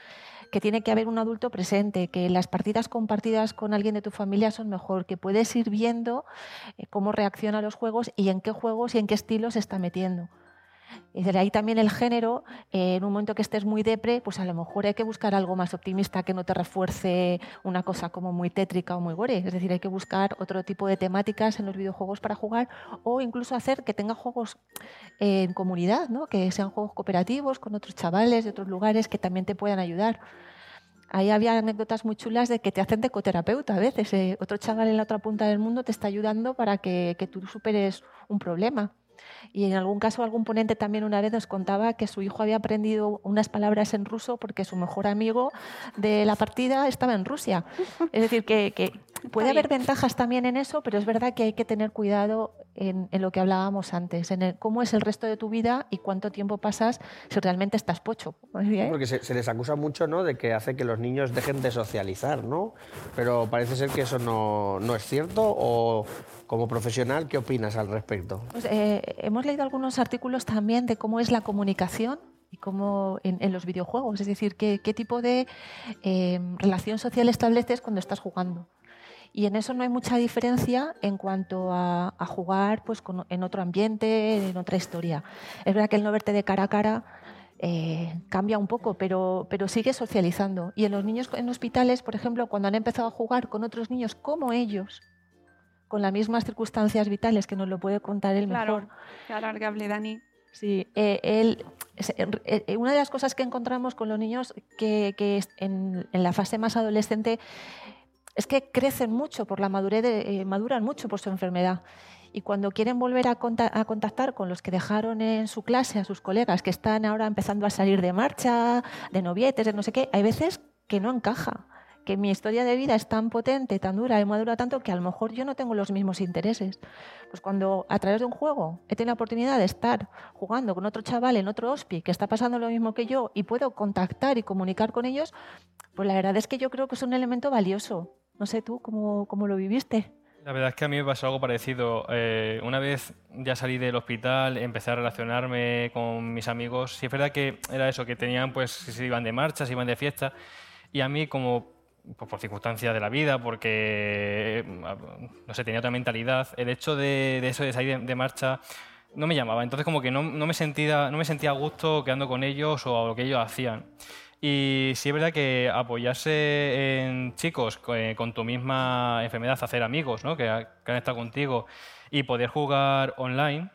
que tiene que haber un adulto presente, que las partidas compartidas con alguien de tu familia son mejor, que puedes ir viendo eh, cómo reacciona a los juegos y en qué juegos y en qué estilos se está metiendo. Y de ahí también el género, eh, en un momento que estés muy depre, pues a lo mejor hay que buscar algo más optimista que no te refuerce una cosa como muy tétrica o muy gore. Es decir, hay que buscar otro tipo de temáticas en los videojuegos para jugar o incluso hacer que tenga juegos en comunidad, ¿no? que sean juegos cooperativos con otros chavales de otros lugares que también te puedan ayudar. Ahí había anécdotas muy chulas de que te hacen de a veces. eh, Otro chaval en la otra punta del mundo te está ayudando para que tú superes un problema. Y en algún caso algún ponente también una vez nos contaba que su hijo había aprendido unas palabras en ruso porque su mejor amigo de la partida estaba en Rusia. Es decir, que, que puede haber ventajas también en eso, pero es verdad que hay que tener cuidado en, en lo que hablábamos antes, en el- cómo es el resto de tu vida y cuánto tiempo pasas si realmente estás pocho. ¿eh? Porque se, se les acusa mucho ¿no? de que hace que los niños dejen de socializar, ¿no? Pero parece ser que eso no, no es cierto. O como profesional, ¿qué opinas al respecto? Pues, eh, hemos leído algunos artículos también de cómo es la comunicación y cómo en, en los videojuegos, es decir, qué, qué tipo de eh, relación social estableces cuando estás jugando. Y en eso no hay mucha diferencia en cuanto a, a jugar pues, con- en otro ambiente, en otra historia. Es verdad que el no verte de cara a cara eh, cambia un poco, pero, pero sigue socializando. Y en los niños en hospitales, por ejemplo, cuando han empezado a jugar con otros niños como ellos, con las mismas circunstancias vitales, que nos lo puede contar él Claro, mejor. qué alargable, Dani. Sí, eh, él- eh, una de las cosas que encontramos con los niños que, que en la fase más adolescente es que crecen mucho por la madurez, de- eh, maduran mucho por su enfermedad. Y cuando quieren volver a, conta- a contactar con los que dejaron en su clase, a sus colegas que están ahora empezando a salir de marcha, de novietes, de no sé qué, hay veces que no encaja. Que mi historia de vida es tan potente, tan dura, y madura tanto que a lo mejor yo no tengo los mismos intereses. Pues cuando a través de un juego he tenido la oportunidad de estar jugando con otro chaval en otro hospi que está pasando lo mismo que yo y puedo contactar y comunicar con ellos, pues la verdad es que yo creo que es un elemento valioso. No sé tú cómo, cómo lo viviste. La verdad es que a mí me pasó algo parecido. Eh, una vez ya salí del hospital, empecé a relacionarme con mis amigos. Sí es verdad que era eso, que tenían, pues, se iban de marcha, se iban de fiesta. Y a mí, como pues, por circunstancias de la vida, porque, no sé, tenía otra mentalidad, el hecho de, de eso, de salir de, de marcha, no me llamaba. Entonces, como que no, no me sentía, no me sentía a gusto quedando con ellos o a lo que ellos hacían. Y sí es verdad que apoyarse en chicos co- eh, con tu misma enfermedad, hacer amigos ¿no? que, que han estado contigo y poder jugar online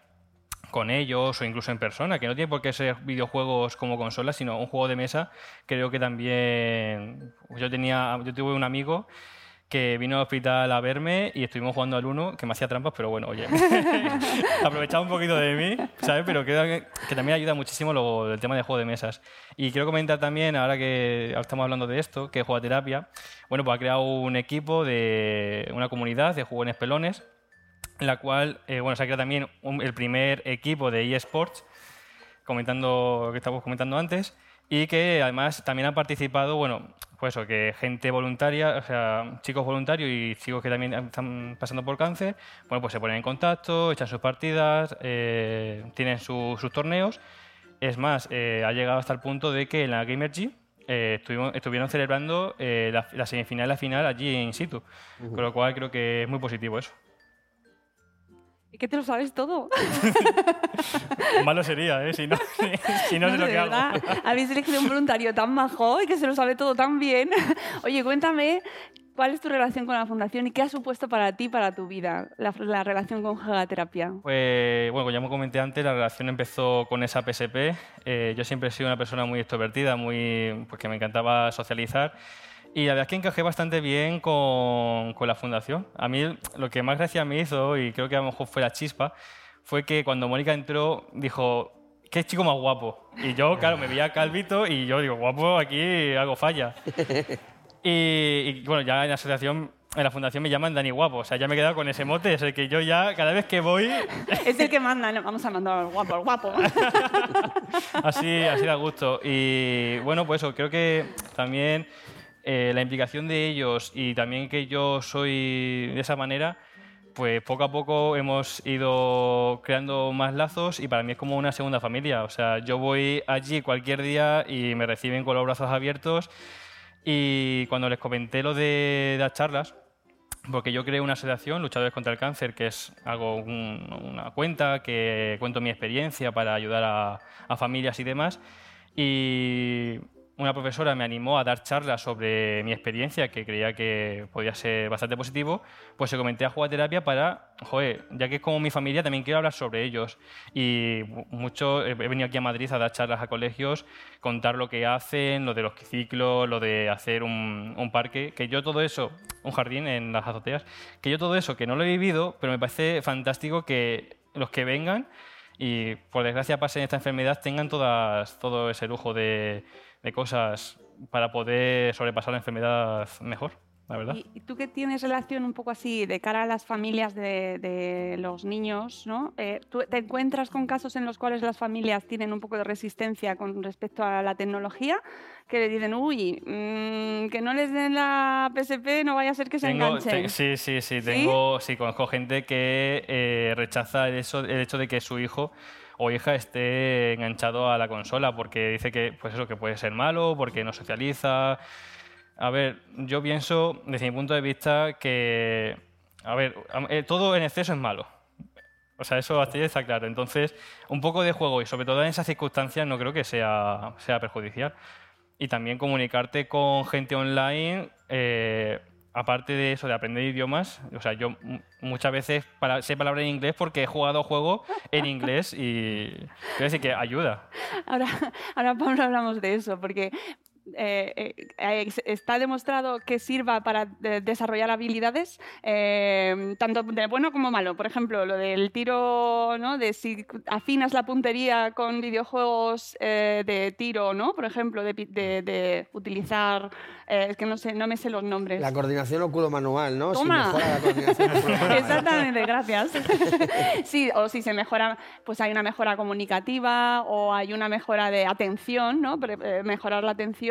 con ellos o incluso en persona, que no tiene por qué ser videojuegos como consolas, sino un juego de mesa, creo que también... Yo, tenía, yo tuve un amigo que vino al hospital a verme y estuvimos jugando al uno, que me hacía trampas, pero bueno, oye, aprovechaba un poquito de mí, ¿sabes? Pero creo que, que también ayuda muchísimo lo, el tema de juego de mesas. Y quiero comentar también, ahora que estamos hablando de esto, que Juega Terapia, bueno, pues ha creado un equipo de una comunidad de jugones pelones, en la cual, eh, bueno, se ha creado también un- el primer equipo de eSports, comentando lo que estábamos comentando antes, y que además también han participado, bueno, pues eso, que gente voluntaria, o sea, chicos voluntarios y chicos que también están pasando por cáncer, bueno, pues se ponen en contacto, echan sus partidas, eh, tienen su- sus torneos. Es más, eh, ha llegado hasta el punto de que en la Gamergy eh, estuvimos- estuvieron celebrando eh, la, la semifinal y la final allí in situ, con lo cual creo que es muy positivo eso. ¿Y que te lo sabes todo? Malo sería, ¿eh? Si no, si no, sé lo que hago. verdad, habéis elegido un voluntario tan majo y que se lo sabe todo tan bien. Oye, cuéntame, ¿cuál es tu relación con la fundación y qué ha supuesto para ti, para tu vida, la, la relación con Terapia? Pues bueno, como ya me comenté antes, la relación empezó con esa PSP. Eh, yo siempre he sido una persona muy extrovertida, muy, pues que me encantaba socializar. Y la verdad es que encajé bastante bien con, con la fundación. A mí lo que más gracia me hizo, y creo que a lo mejor fue la chispa, fue que cuando Mónica entró dijo, qué chico más guapo. Y yo, claro, me veía calvito y yo digo, guapo, aquí algo falla. Y, y, bueno, ya en la asociación, en la fundación me llaman Dani Guapo. O sea, ya me he quedado con ese mote. Es el que yo ya, cada vez que voy, Es el que manda, vamos a mandar al guapo, al guapo. así, así da gusto. Y bueno, pues eso, creo que también eh, la implicación de ellos y también que yo soy de esa manera, pues poco a poco hemos ido creando más lazos y para mí es como una segunda familia. O sea, yo voy allí cualquier día y me reciben con los brazos abiertos y cuando les comenté lo de las charlas, porque yo creé una asociación, Luchadores contra el Cáncer, que es algo, un- una cuenta que cuento mi experiencia para ayudar a, a familias y demás. Y una profesora me animó a dar charlas sobre mi experiencia, que creía que podía ser bastante positivo, pues se comenté a Jugaterapia para, joder, ya que es como mi familia, también quiero hablar sobre ellos. Y mu- mucho, he venido aquí a Madrid a dar charlas a colegios, contar lo que hacen, lo de los ciclos, lo de hacer un, un parque, que yo todo eso, un jardín en las azoteas, que yo todo eso, que no lo he vivido, pero me parece fantástico que los que vengan y por desgracia pasen esta enfermedad tengan todas, todo ese lujo de, de cosas para poder sobrepasar la enfermedad mejor, la verdad. Y, tú que tienes relación un poco así de cara a las familias de, de los niños, ¿no? Eh, ¿Tú te encuentras con casos en los cuales las familias tienen un poco de resistencia con respecto a la tecnología? Que le dicen, uy, mm, que no les den la PSP, no vaya a ser que se Tengo- enganchen. te- sí, sí, sí, tengo, sí, conozco gente que eh, rechaza el hecho, el hecho de que su hijo o hija esté enganchado a la consola porque dice que, pues eso, que puede ser malo, porque no socializa. A ver, yo pienso, desde mi punto de vista, que, a ver, eh, todo en exceso es malo. O sea, eso hasta ahí está claro. Entonces, un poco de juego y sobre todo en esas circunstancias no creo que sea, sea perjudicial. Y también comunicarte con gente online, eh, aparte de eso, de aprender idiomas. O sea, yo muchas veces sé palabras en inglés porque he jugado juegos en inglés y quiero decir que ayuda. Ahora, ahora Pablo, hablamos de eso, porque eh, eh, eh, está demostrado que sirva para de- desarrollar habilidades, eh, tanto de bueno como malo. Por ejemplo, lo del tiro, ¿no? de si afinas la puntería con videojuegos de tiro, ¿no? por ejemplo, de, pi- de- de utilizar, es que no, sé, no me sé los nombres. La coordinación oculo-manual, ¿no? Si Toma. mejora la coordinación. Exactamente, gracias. sí, o si se mejora, pues hay una mejora comunicativa o hay una mejora de atención, ¿no? Mejorar la atención.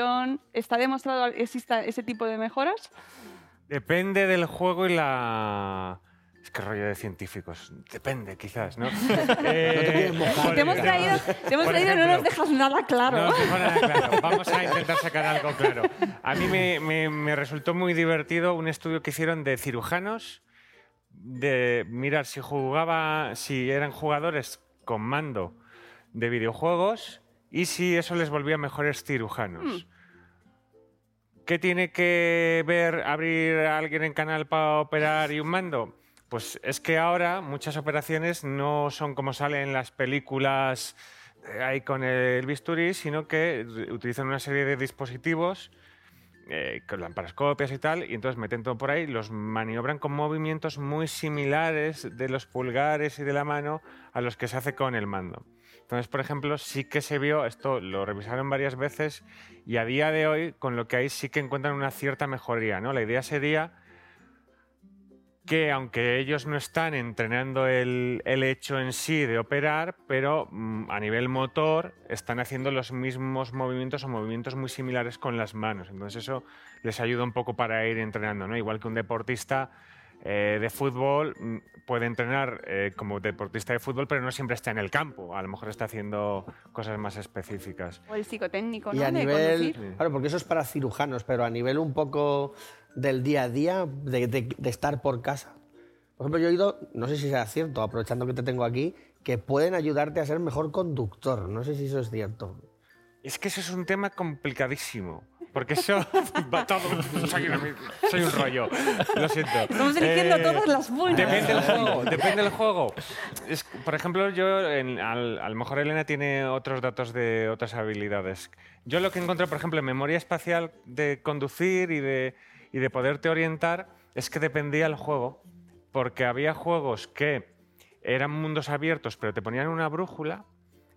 ¿Está demostrado que exista ese tipo de mejoras? Depende del juego y la... Es que rollo de científicos. Depende, quizás, ¿no? Eh, mojar. por Te hemos ejemplo- traído, te hemos traído no nos dejas nada claro. No, nada. Vamos a intentar sacar algo claro. A mí me, me- me resultó muy divertido un estudio que hicieron de cirujanos, de mirar si jugaba, si eran jugadores con mando de videojuegos y si eso les volvía mejores cirujanos. ¿Qué tiene que ver abrir a alguien en canal para operar y un mando? Pues es que ahora muchas operaciones no son como salen en las películas eh, ahí con el bisturí, sino que utilizan una serie de dispositivos eh, con lamparoscopias y tal, y entonces meten todo por ahí, los maniobran con movimientos muy similares de los pulgares y de la mano a los que se hace con el mando. Entonces, por ejemplo, sí que se vio, esto lo revisaron varias veces, y a día de hoy, con lo que hay, sí que encuentran una cierta mejoría. ¿no? La idea sería que aunque ellos no están entrenando el, el hecho en sí de operar, pero mm, a nivel motor están haciendo los mismos movimientos o movimientos muy similares con las manos. Entonces eso les ayuda un poco para ir entrenando, ¿no? Igual que un deportista eh, de fútbol mm, puede entrenar eh, como deportista de fútbol, pero no siempre está en el campo. A lo mejor está haciendo cosas más específicas. O el psicotécnico, Y ¿no? a de nivel, conducir. claro, porque eso es para cirujanos, pero a nivel un poco del día a día, de, de- de estar por casa. Por ejemplo, yo he oído, no sé si sea cierto, aprovechando que te tengo aquí, que pueden ayudarte a ser mejor conductor. No sé si eso es cierto. Es que eso es un tema complicadísimo. Porque eso va todo. Soy, un rollo. Lo siento. Eh, Estamos eligiendo todas las buenas. Depende del juego. Depende del juego. Es- por ejemplo, yo, en- al- a lo mejor Elena tiene otros datos de otras habilidades. Yo lo que encontré, por ejemplo, en memoria espacial de conducir y de, y de poderte orientar, es que dependía el juego. Porque había juegos que eran mundos abiertos, pero te ponían una brújula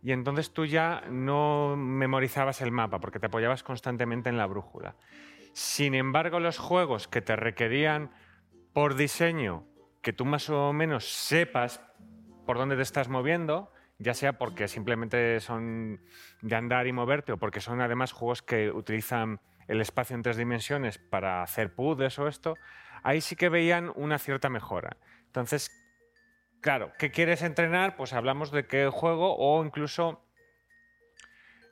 y entonces tú ya no memorizabas el mapa porque te apoyabas constantemente en la brújula. Sin embargo, los juegos que te requerían por diseño que tú más o menos sepas por dónde te estás moviendo, ya sea porque simplemente son de andar y moverte o porque son además juegos que utilizan el espacio en tres dimensiones para hacer puzzles o esto, ahí sí que veían una cierta mejora. Entonces, claro, ¿qué quieres entrenar? Pues hablamos de qué juego o incluso...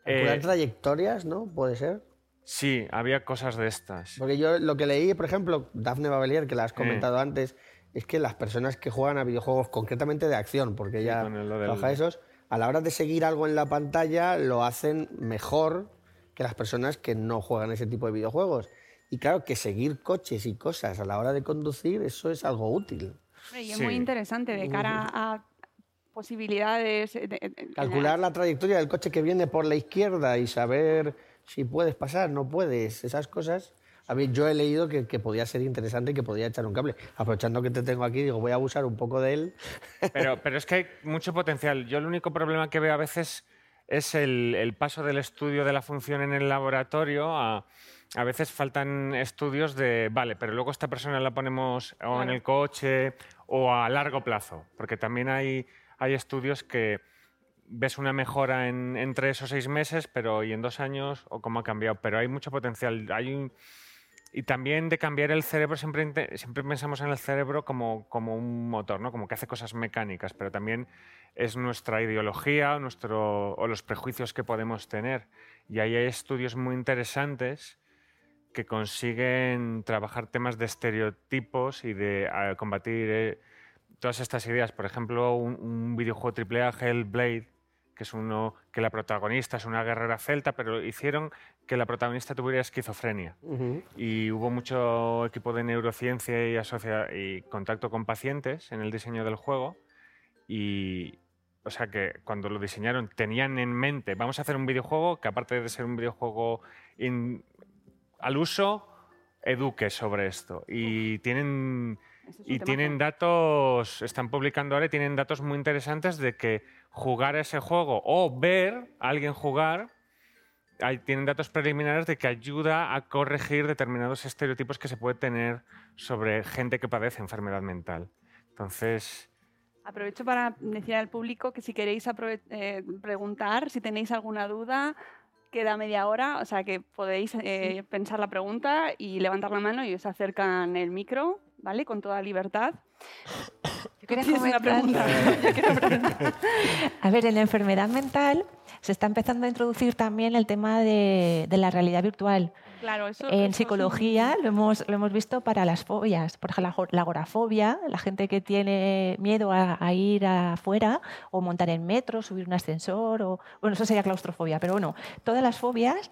Eh, trayectorias, ¿no? Puede ser. sí, había cosas de estas. Porque yo lo que leí, por ejemplo, Daphne Babelier, que la has Eh. comentado antes, es que las personas que juegan a videojuegos concretamente de acción, porque con lo del- trabaja esos, a la hora de seguir algo en la pantalla lo hacen mejor que las personas que no juegan ese tipo de videojuegos. Y claro, que seguir coches y cosas a la hora de conducir, eso es algo útil. Y es Sí. muy interesante de cara a posibilidades. de- de- Calcular la trayectoria del coche que viene por la izquierda y saber si puedes pasar, no puedes, esas cosas. A ver, yo he leído que, que podía ser interesante y que podía echar un cable. Aprovechando que te tengo aquí, digo, voy a abusar un poco de él. Pero, pero es que hay mucho potencial. Yo el único problema que veo a veces es el, el paso del estudio de la función en el laboratorio a... A veces faltan estudios de, vale, pero luego esta persona la ponemos o en el coche o a largo plazo, porque también hay, hay estudios que ves una mejora en, en tres o seis meses, pero y en dos años, o cómo ha cambiado. Pero hay mucho potencial. Hay un- y también de cambiar el cerebro, siempre, siempre pensamos en el cerebro como, como un motor, ¿no? como que hace cosas mecánicas, pero también es nuestra ideología nuestro, o los prejuicios que podemos tener. Y ahí hay estudios muy interesantes que consiguen trabajar temas de estereotipos y de eh, combatir eh, todas estas ideas. Por ejemplo, un, un videojuego AAA, Hellblade, que es uno que la protagonista es una guerrera celta, pero hicieron que la protagonista tuviera esquizofrenia. Y hubo mucho equipo de neurociencia y, asocia- y contacto con pacientes en el diseño del juego. Y, o sea que cuando lo diseñaron tenían en mente, vamos a hacer un videojuego que aparte de ser un videojuego in- al uso, eduque sobre esto. Y tienen, y temazo. tienen datos, están publicando ahora y tienen datos muy interesantes de que jugar ese juego o ver a alguien jugar hay- tienen datos preliminares de que ayuda a corregir determinados estereotipos que se puede tener sobre gente que padece enfermedad mental. Entonces, Aprovecho para decir al público que si queréis eh, preguntar, si tenéis alguna duda, queda media hora, o sea que podéis eh, pensar la pregunta y levantar la mano y os acercan el micro, ¿vale? Con toda libertad. Yo quería ¿Tienes una pregunta? A ver, en la enfermedad mental se está empezando a introducir también el tema de, de la realidad virtual. Claro, eso, En eso es un- psicología lo hemos, lo hemos visto para las fobias. Por ejemplo, la agorafobia, la gente que tiene miedo a, a ir afuera o montar en metro, subir un ascensor, o bueno, eso sería claustrofobia, pero bueno, todas las fobias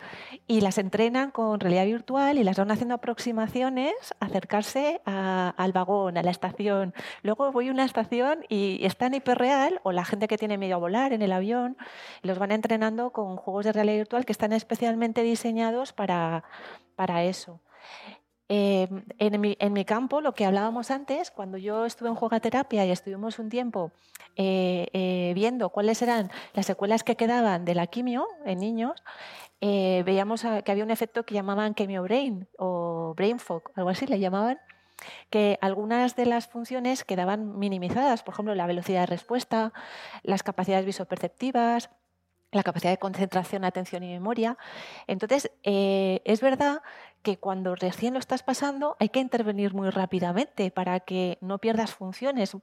y las entrenan con realidad virtual y las van haciendo aproximaciones, acercarse a- al vagón, a la estación. Luego voy a una estación y está en hiperreal, o la gente que tiene miedo a volar en el avión, los van entrenando con juegos de realidad virtual que están especialmente diseñados para, para eso. Eh, en, mi, campo, lo que hablábamos antes, cuando yo estuve en jugaterapia y estuvimos un tiempo eh, eh, viendo cuáles eran las secuelas que quedaban de la quimio en niños, eh, veíamos que había un efecto que llamaban chemio brain o brain fog, algo así le llamaban, que algunas de las funciones quedaban minimizadas, por ejemplo, la velocidad de respuesta, las capacidades visoperceptivas, la capacidad de concentración, atención y memoria. Entonces, eh, es verdad que cuando recién lo estás pasando hay que intervenir muy rápidamente para que no pierdas funciones.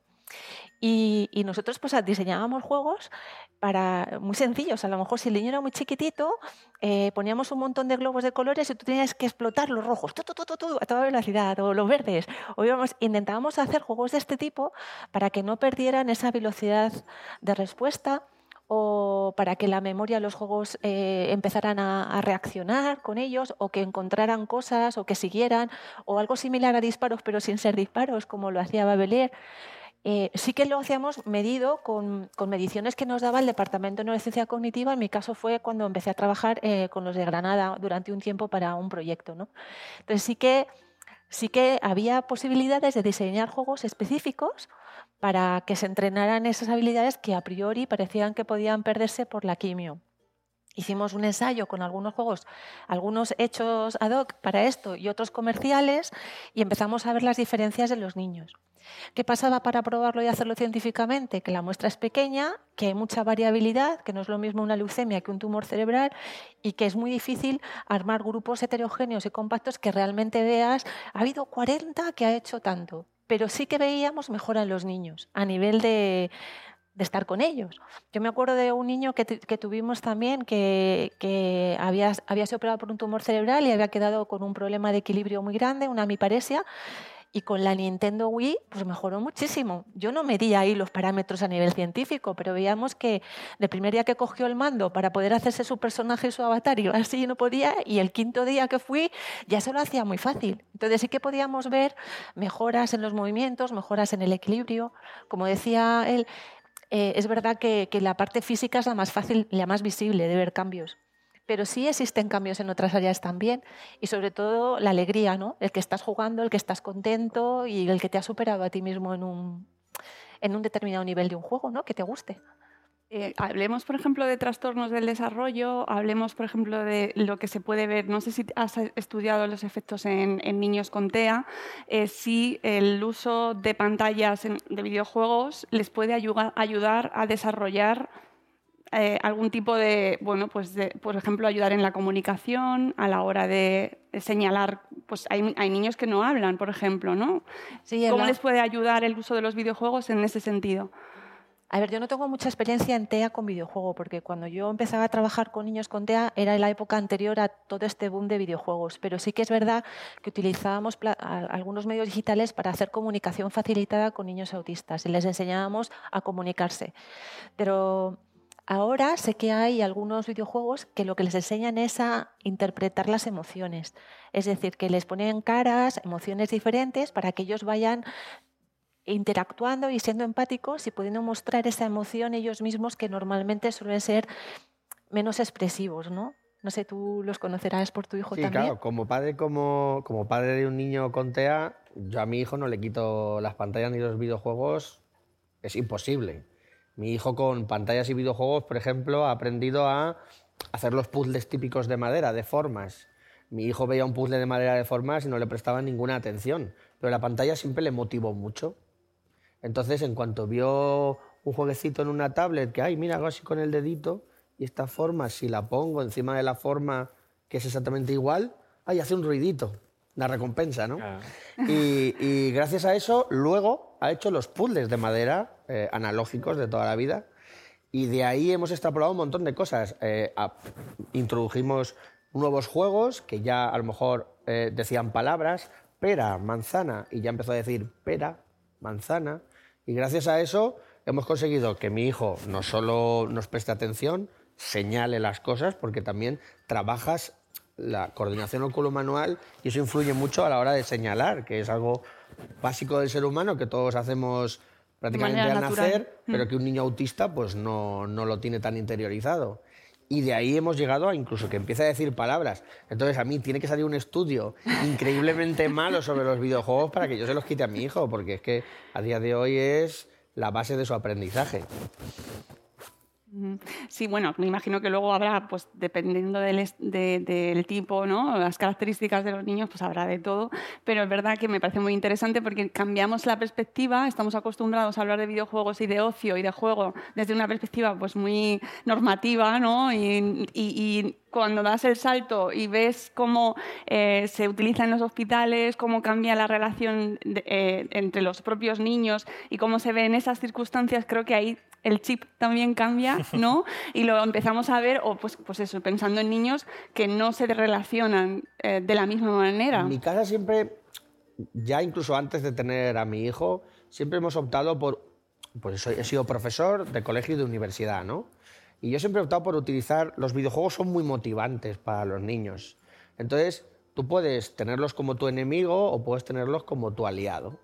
Y, nosotros pues diseñábamos juegos para muy sencillos. A lo mejor si el niño era muy chiquitito, eh, poníamos un montón de globos de colores y tú tenías que explotar los rojos tu, tu, tu, a toda velocidad o los verdes. O íbamos, intentábamos hacer juegos de este tipo para que no perdieran esa velocidad de respuesta o para que la memoria los juegos eh, empezaran a, reaccionar con ellos o que encontraran cosas o que siguieran o algo similar a disparos pero sin ser disparos como lo hacía Babeler. Eh, sí que lo hacíamos medido con, con mediciones que nos daba el Departamento de Neurociencia Cognitiva. En mi caso fue cuando empecé a trabajar eh, con los de Granada durante un tiempo para un proyecto. ¿no? Entonces sí que, sí que había posibilidades de diseñar juegos específicos para que se entrenaran esas habilidades que a priori parecían que podían perderse por la quimio. Hicimos un ensayo con algunos juegos, algunos hechos ad hoc para esto y otros comerciales, y empezamos a ver las diferencias de los niños. ¿Qué pasaba para probarlo y hacerlo científicamente? Que la muestra es pequeña, que hay mucha variabilidad, que no es lo mismo una leucemia que un tumor cerebral y que es muy difícil armar grupos heterogéneos y compactos que realmente veas, ha habido 40 que ha hecho tanto, pero sí que veíamos mejora en los niños a nivel de, estar con ellos. Yo me acuerdo de un niño que, tu- que tuvimos también que, había, había sido operado por un tumor cerebral y había quedado con un problema de equilibrio muy grande, una hemiparesia, y con la Nintendo Wii pues mejoró muchísimo. Yo no medía ahí los parámetros a nivel científico, pero veíamos que el primer día que cogió el mando para poder hacerse su personaje y su avatar así no podía, y el quinto día que fui ya se lo hacía muy fácil. Entonces sí que podíamos ver mejoras en los movimientos, mejoras en el equilibrio. Como decía él, eh, es verdad que, que la parte física es la más fácil, la más visible de ver cambios. Pero sí existen cambios en otras áreas también y sobre todo la alegría, ¿no? El que estás jugando, el que estás contento y el que te ha superado a ti mismo en un, en un determinado nivel de un juego, ¿no? Que te guste. Eh, hablemos, por ejemplo, de trastornos del desarrollo, hablemos, por ejemplo, de lo que se puede ver, no sé si has estudiado los efectos en, niños con TEA, eh, si el uso de pantallas de videojuegos les puede ayuda- ayudar a desarrollar eh, algún tipo de, bueno, pues de, por ejemplo, ayudar en la comunicación, a la hora de señalar, pues hay, hay niños que no hablan, por ejemplo, ¿no? Sí, ¿Cómo habla- les puede ayudar el uso de los videojuegos en ese sentido? A ver, yo no tengo mucha experiencia en TEA con videojuego, porque cuando yo empezaba a trabajar con niños con TEA era en la época anterior a todo este boom de videojuegos. Pero sí que es verdad que utilizábamos algunos medios digitales para hacer comunicación facilitada con niños autistas y les enseñábamos a comunicarse. Pero ahora sé que hay algunos videojuegos que lo que les enseñan es a interpretar las emociones. Es decir, que les ponen caras, emociones diferentes para que ellos vayan interactuando y siendo empáticos y pudiendo mostrar esa emoción ellos mismos que normalmente suelen ser menos expresivos, ¿no? No sé, tú los conocerás por tu hijo Sí, también. claro, como padre, como, como padre de un niño con TEA, yo a mi hijo no le quito las pantallas ni los videojuegos, es imposible. Mi hijo con pantallas y videojuegos, por ejemplo, ha aprendido a hacer los puzzles típicos de madera, de formas. Mi hijo veía un puzzle de madera de formas y no le prestaba ninguna atención, pero la pantalla siempre le motivó mucho. Entonces, en cuanto vio un jueguecito en una tablet, que, ay, mira, hago así con el dedito, y esta forma, si la pongo encima de la forma que es exactamente igual, ay, hace un ruidito, la recompensa, ¿no? Y, y gracias a eso, luego ha hecho los puzzles de madera eh, analógicos de toda la vida. Y de ahí hemos extrapolado un montón de cosas. Eh, introdujimos nuevos juegos que ya a lo mejor eh, decían palabras, pera, manzana, y ya empezó a decir pera, manzana. Y gracias a eso hemos conseguido que mi hijo no solo nos preste atención, señale las cosas, porque también trabajas la coordinación oculomanual y eso influye mucho a la hora de señalar, que es algo básico del ser humano que todos hacemos prácticamente al natural. nacer, Mm. pero que un niño autista pues no, no lo tiene tan interiorizado. Y de ahí hemos llegado a incluso que empiece a decir palabras. Entonces a mí tiene que salir un estudio increíblemente malo sobre los videojuegos para que yo se los quite a mi hijo, porque es que a día de hoy es la base de su aprendizaje. Sí, bueno, me imagino que luego habrá, pues dependiendo del, de- del tipo, ¿no? las características de los niños, pues habrá de todo. Pero es verdad que me parece muy interesante porque cambiamos la perspectiva, estamos acostumbrados a hablar de videojuegos y de ocio y de juego desde una perspectiva pues muy normativa, ¿no? Y, y- y cuando das el salto y ves cómo eh, se utiliza en los hospitales, cómo cambia la relación de- eh, entre los propios niños y cómo se ve en esas circunstancias, creo que ahí el chip también cambia, ¿no? Y lo empezamos a ver, o pues, pues eso, pensando en niños que no se relacionan eh, de la misma manera. En mi casa siempre, ya incluso antes de tener a mi hijo, siempre hemos optado por, pues soy- he sido profesor de colegio y de universidad, ¿no? Y yo siempre he optado por utilizar, los videojuegos son muy motivantes para los niños. Entonces, tú puedes tenerlos como tu enemigo o puedes tenerlos como tu aliado.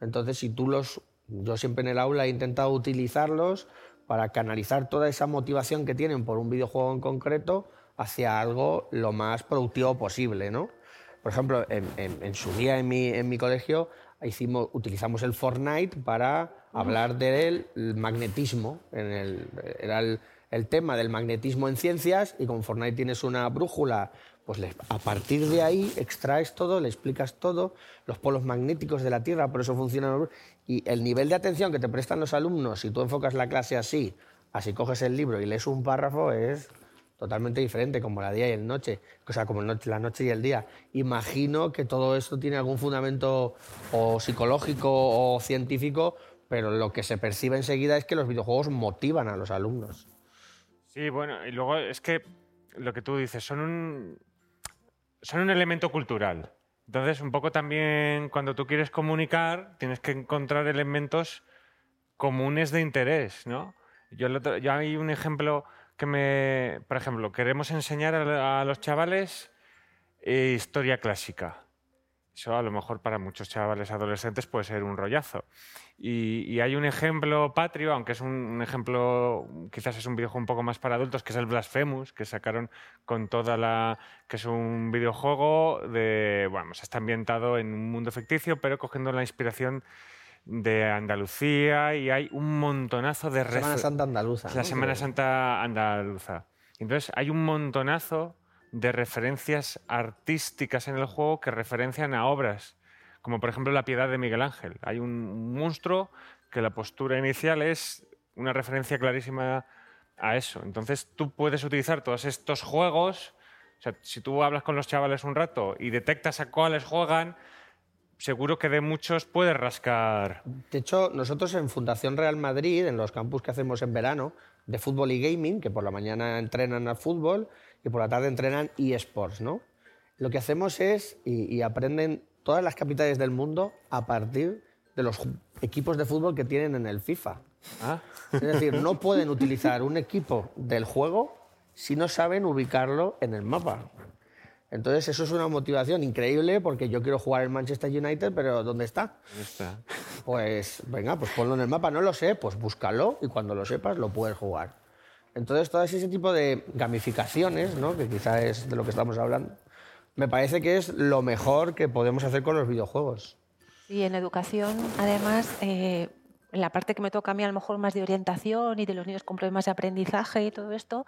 Entonces, si tú los, yo siempre en el aula he intentado utilizarlos para canalizar toda esa motivación que tienen por un videojuego en concreto hacia algo lo más productivo posible, ¿no? Por ejemplo, en, en- en su día en mi, en mi colegio hicimos, utilizamos el Fortnite para hablar del magnetismo. En el, era el, el tema del magnetismo en ciencias y con Fortnite tienes una brújula, pues a partir de ahí extraes todo, le explicas todo, los polos magnéticos de la Tierra, por eso funcionan. Y el nivel de atención que te prestan los alumnos, si tú enfocas la clase así, así coges el libro y lees un párrafo, es totalmente diferente, como la día y el noche, o sea, como la noche y el día. Imagino que todo esto tiene algún fundamento o psicológico o científico, pero lo que se percibe enseguida es que los videojuegos motivan a los alumnos. Sí, bueno, y luego es que lo que tú dices, son un, son un elemento cultural. Entonces, un poco también cuando tú quieres comunicar, tienes que encontrar elementos comunes de interés, ¿no? Yo, el otro- yo hay un ejemplo que me... Por ejemplo, queremos enseñar a, los chavales eh, historia clásica. Eso a lo mejor para muchos chavales adolescentes puede ser un rollazo. Y, y hay un ejemplo patrio, aunque es un, un ejemplo, quizás es un videojuego un poco más para adultos, que es el Blasphemous, que sacaron con toda la... que es un videojuego de... bueno, pues está ambientado en un mundo ficticio, pero cogiendo la inspiración de Andalucía y hay un montonazo de... Semana refer- Santa andaluza. La ¿no? Semana Santa andaluza. Entonces hay un montonazo de referencias artísticas en el juego que referencian a obras, como por ejemplo La Piedad de Miguel Ángel. Hay un monstruo que la postura inicial es una referencia clarísima a eso. Entonces tú puedes utilizar todos estos juegos, o sea, si tú hablas con los chavales un rato y detectas a cuáles juegan, seguro que de muchos puede rascar. De hecho, nosotros en Fundación Real Madrid, en los campus que hacemos en verano, de fútbol y gaming, que por la mañana entrenan al fútbol y por la tarde entrenan eSports, ¿no? Lo que hacemos es, y, y aprenden todas las capitales del mundo a partir de los equipos de fútbol que tienen en el FIFA. Es decir, no pueden utilizar un equipo del juego si no saben ubicarlo en el mapa. Entonces, eso es una motivación increíble porque yo quiero jugar en Manchester United, pero ¿dónde está? Pues venga, pues ponlo en el mapa. No lo sé, pues búscalo y cuando lo sepas lo puedes jugar. Entonces, todo ese tipo de gamificaciones, ¿no? que quizá es de lo que estamos hablando, me parece que es lo mejor que podemos hacer con los videojuegos. Y en educación, además, eh, en la parte que me toca a mí a lo mejor más de orientación y de los niños con problemas de aprendizaje y todo esto,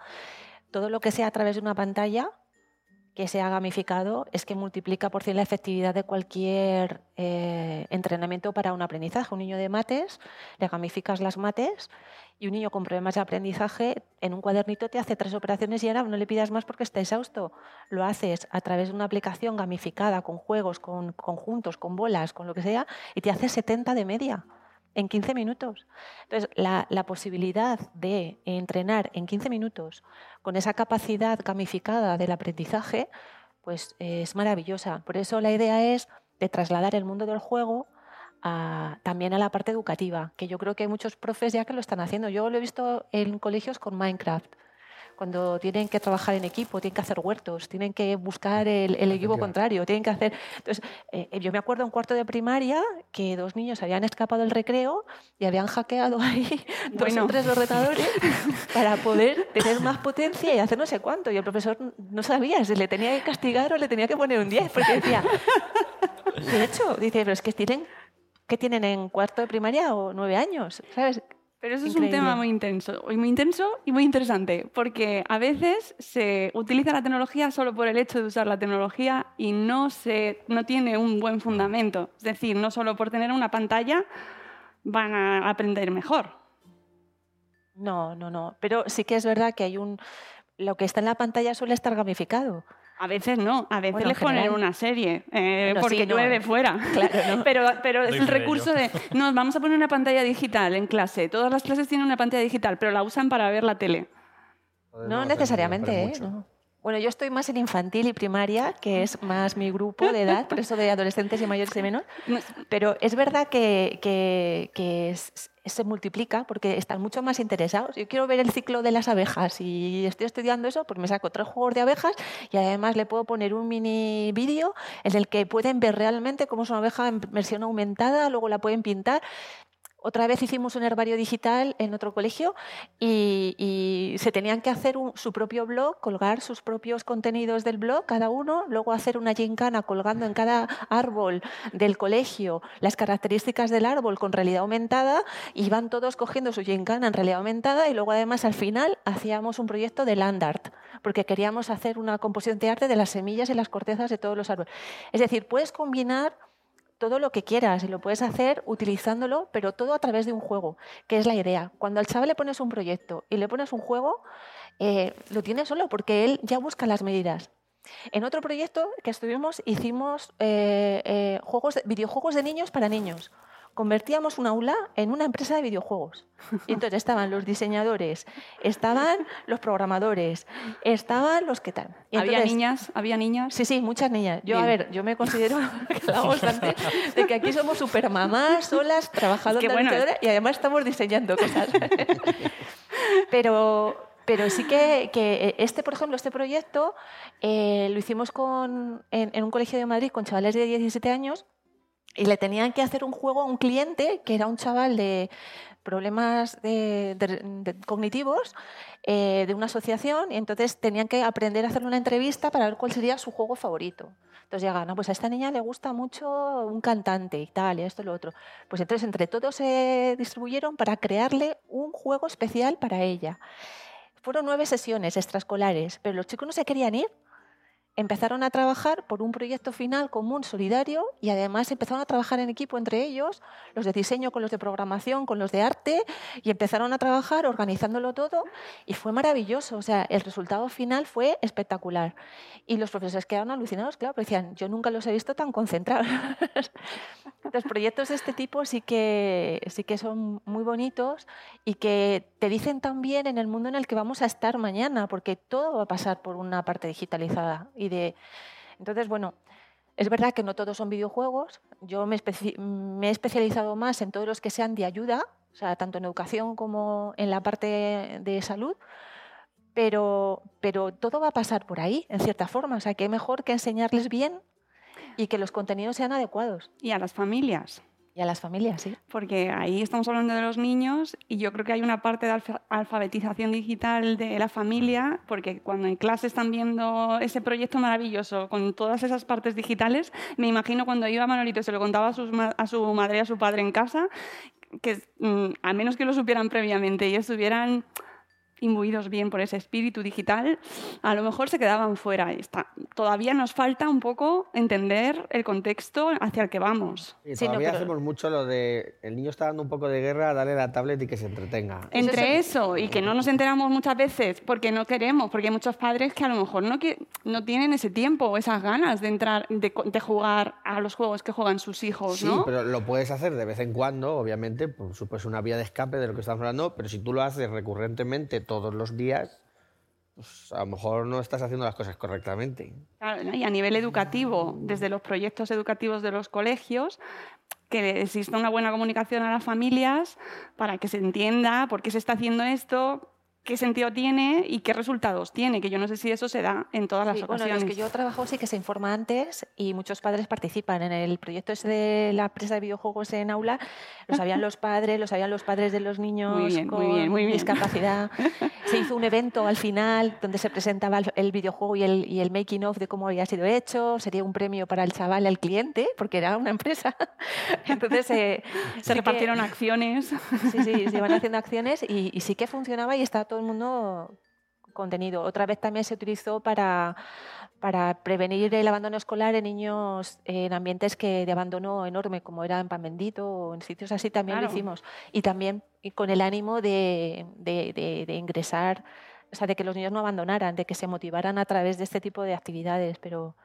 todo lo que sea a través de una pantalla que sea gamificado es que multiplica por cien la efectividad de cualquier eh, entrenamiento para un aprendizaje. Un niño de mates, le gamificas las mates y un niño con problemas de aprendizaje en un cuadernito te hace tres operaciones y ahora no le pidas más porque está exhausto. Lo haces a través de una aplicación gamificada con juegos, con conjuntos, con bolas, con lo que sea y te hace 70 de media en 15 minutos. Entonces, la, la posibilidad de entrenar en 15 minutos con esa capacidad gamificada del aprendizaje, pues es maravillosa. Por eso la idea es de trasladar el mundo del juego a- también a la parte educativa, que yo creo que hay muchos profes ya que lo están haciendo. Yo lo he visto en colegios con Minecraft. Cuando tienen que trabajar en equipo, tienen que hacer huertos, tienen que buscar el, el equipo contrario, tienen que hacer... Entonces, eh, yo me acuerdo en cuarto de primaria que dos niños habían escapado del recreo y habían hackeado ahí dos Bueno. o tres ordenadores para poder tener más potencia y hacer no sé cuánto. Y el profesor no sabía si le tenía que castigar o le tenía que poner un 10, porque decía... De hecho, dice, pero es que tienen... ¿Qué tienen en cuarto de primaria o nueve años? ¿Sabes? Pero eso es un tema muy intenso, muy intenso y muy interesante, porque a veces se utiliza la tecnología solo por el hecho de usar la tecnología y no, se, no tiene un buen fundamento. Es decir, no solo por tener una pantalla van a aprender mejor. No, no, no. Pero sí que es verdad que hay un... Lo que está en la pantalla suele estar gamificado. A veces no, a veces Bueno, les ponen una serie, eh, Bueno, porque sí, no. llueve fuera. Claro, no. Pero, pero es Doy el recurso ello. de, no, vamos a poner una pantalla digital en clase. Todas las clases tienen una pantalla digital, pero la usan para ver la tele. No necesariamente, ¿eh? No. Bueno, yo estoy más en infantil y primaria, que es más mi grupo de edad, por eso de adolescentes y mayores y menores. Pero es verdad que, que- que es- se multiplica porque están mucho más interesados. Yo quiero ver el ciclo de las abejas y estoy estudiando eso, pues me saco tres juegos de abejas y además le puedo poner un mini vídeo en el que pueden ver realmente cómo es una abeja en versión aumentada, luego la pueden pintar. Otra vez hicimos un herbario digital en otro colegio y, se tenían que hacer su propio blog, colgar sus propios contenidos del blog cada uno, luego hacer una gincana colgando en cada árbol del colegio las características del árbol con realidad aumentada y van todos cogiendo su gincana en realidad aumentada y luego además al final hacíamos un proyecto de land art porque queríamos hacer una composición de arte de las semillas y las cortezas de todos los árboles. Es decir, puedes combinar todo lo que quieras y lo puedes hacer utilizándolo, pero todo a través de un juego, que es la idea. Cuando al chaval le pones un proyecto y le pones un juego, eh, lo tiene solo porque él ya busca las medidas. En otro proyecto que estuvimos hicimos eh, eh, juegos, de- videojuegos de niños para niños. Convertíamos un aula en una empresa de videojuegos. Y entonces estaban los diseñadores, estaban los programadores, estaban los que tal. Y ¿Había entonces- niñas? ¿Había niñas? Sí, sí, muchas niñas. Yo, a Bien. ver, yo me considero bastante, de que aquí somos super mamás, solas, trabajando Es que bueno, y además estamos diseñando cosas. pero, pero sí que, que este, por ejemplo, este proyecto eh, lo hicimos con, en, en un colegio de Madrid con chavales de 17 años y le tenían que hacer un juego a un cliente que era un chaval de problemas cognitivos eh, de una asociación y entonces tenían que aprender a hacer una entrevista para ver cuál sería su juego favorito. Entonces llegan, no, pues a esta niña le gusta mucho un cantante y tal, y esto y lo otro. Pues entonces entre todos se distribuyeron para crearle un juego especial para ella. Fueron nueve sesiones extraescolares, pero los chicos no se querían ir. Empezaron a trabajar por un proyecto final común, solidario, y además empezaron a trabajar en equipo entre ellos, los de diseño con los de programación, con los de arte, y empezaron a trabajar organizándolo todo, y fue maravilloso. O sea, el resultado final fue espectacular. Y los profesores quedaron alucinados, claro, porque decían, yo nunca los he visto tan concentrados. los proyectos de este tipo sí que, sí que son muy bonitos y que te dicen también en el mundo en el que vamos a estar mañana, porque todo va a pasar por una parte digitalizada. Y de... Entonces, bueno, es verdad que no todos son videojuegos. Yo me, he especializado más en todos los que sean de ayuda, o sea, tanto en educación como en la parte de salud. Pero, pero todo va a pasar por ahí, en cierta forma. O sea, que mejor que enseñarles bien y que los contenidos sean adecuados. Y a las familias. A las familias, sí. Porque ahí estamos hablando de los niños y yo creo que hay una parte de alfa- alfabetización digital de la familia, porque cuando en clase están viendo ese proyecto maravilloso con todas esas partes digitales, me imagino cuando iba Manolito y se lo contaba a su madre y a su padre en casa, que mm, a menos que lo supieran previamente y estuvieran imbuidos bien por ese espíritu digital, a lo mejor se quedaban fuera. Está. Todavía nos falta un poco entender el contexto hacia el que vamos. Y todavía hacemos mucho lo de el niño está dando un poco de guerra, dale la tablet y que se entretenga. Entre eso y que no nos enteramos muchas veces porque no queremos, porque hay muchos padres que a lo mejor no, no tienen ese tiempo o esas ganas de entrar, de, de jugar a los juegos que juegan sus hijos, Sí, ¿no? pero lo puedes hacer de vez en cuando, obviamente, por supuesto una vía de escape de lo que estamos hablando, pero si tú lo haces recurrentemente todos los días, pues a lo mejor no estás haciendo las cosas correctamente. Y a nivel educativo, desde los proyectos educativos de los colegios, que exista una buena comunicación a las familias para que se entienda por qué se está haciendo esto, qué sentido tiene y qué resultados tiene, que yo no sé si eso se da en todas las Sí, bueno, en ocasiones. los que yo trabajo sí que se informa antes y muchos padres participan. En el proyecto ese de la empresa de videojuegos en aula, lo sabían los padres, lo sabían los padres de los niños Muy bien, con muy bien, muy bien. discapacidad. Se hizo un evento al final donde se presentaba el, videojuego y el, y el making of de cómo había sido hecho. Sería un premio para el chaval, al cliente, porque era una empresa. Entonces eh, sí Se que- repartieron acciones. Sí, sí, se iban haciendo acciones y, y sí que funcionaba y está todo el mundo contenido. Otra vez también se utilizó para, para prevenir el abandono escolar en niños en ambientes que de abandono enorme, como era en Pan Bendito o en sitios así, también Claro. lo hicimos. Y también con el ánimo de, de- de- de ingresar, o sea, de que los niños no abandonaran, de que se motivaran a través de este tipo de actividades. Pero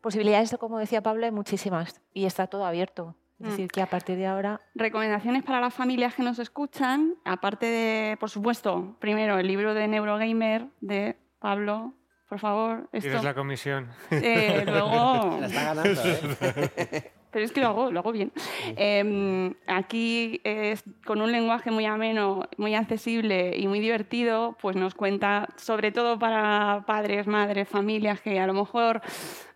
posibilidades, como decía Pablo, hay muchísimas y está todo abierto. Es Mm. decir, que a partir de ahora Recomendaciones para las familias que nos escuchan, aparte de, por supuesto, primero el libro de Neurogamer de Pablo, por favor. Esto, ¿Quieres la comisión? Eh, luego- La está ganando, ¿eh? Pero es que lo hago, lo hago bien. Eh, aquí, es, con un lenguaje muy ameno, muy accesible y muy divertido, pues nos cuenta, sobre todo para padres, madres, familias que a lo mejor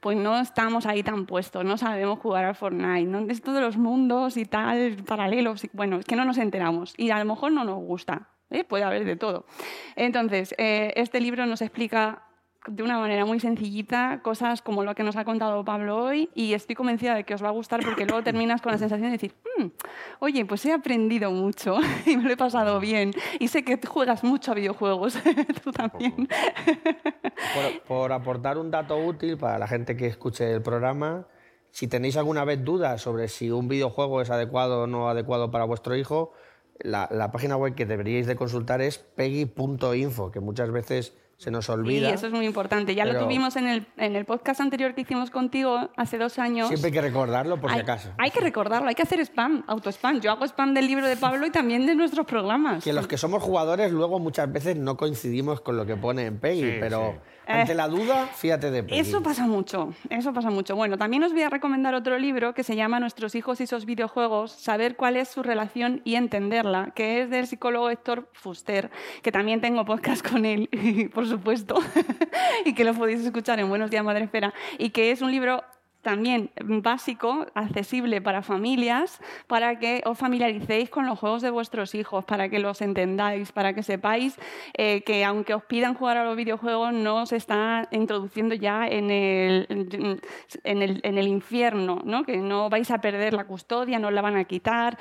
pues no estamos ahí tan puestos, no sabemos jugar al Fortnite, ¿no? esto de los mundos y tal, paralelos, y- bueno, es que no nos enteramos y a lo mejor no nos gusta, ¿eh? puede haber de todo. Entonces, eh, este libro nos explica de una manera muy sencillita cosas como lo que nos ha contado Pablo hoy y estoy convencida de que os va a gustar porque luego terminas con la sensación de decir, "Mm, oye, pues he aprendido mucho y me lo he pasado bien y sé que juegas mucho a videojuegos, tú también. Por, por aportar un dato útil para la gente que escuche el programa, si tenéis alguna vez dudas sobre si un videojuego es adecuado o no adecuado para vuestro hijo, la, la página web que deberíais de consultar es peggy.info, que muchas veces se nos olvida. Y eso es muy importante. Ya lo tuvimos en el, en el podcast anterior que hicimos contigo hace dos años. Siempre hay que recordarlo por si hay, acaso. hay que recordarlo, hay que hacer spam, auto-spam. Yo hago spam del libro de Pablo y también de nuestros programas. Que los que somos jugadores luego muchas veces no coincidimos con lo que pone en Peggy, Sí, pero sí. Ante Eh, la duda, fíjate de. Eso pasa mucho, eso pasa mucho. Bueno, también os voy a recomendar otro libro que se llama Nuestros hijos y sus videojuegos, saber cuál es su relación y entenderla, que es del psicólogo Héctor Fuster, que también tengo podcast con él, por supuesto, y que lo podéis escuchar en Buenos Días Madre Esfera, y que es un libro también básico, accesible para familias, para que os familiaricéis con los juegos de vuestros hijos, para que los entendáis, para que sepáis eh, que aunque os pidan jugar a los videojuegos, no se está introduciendo ya en el, en el, en el infierno, ¿no? que no vais a perder la custodia, no os la van a quitar.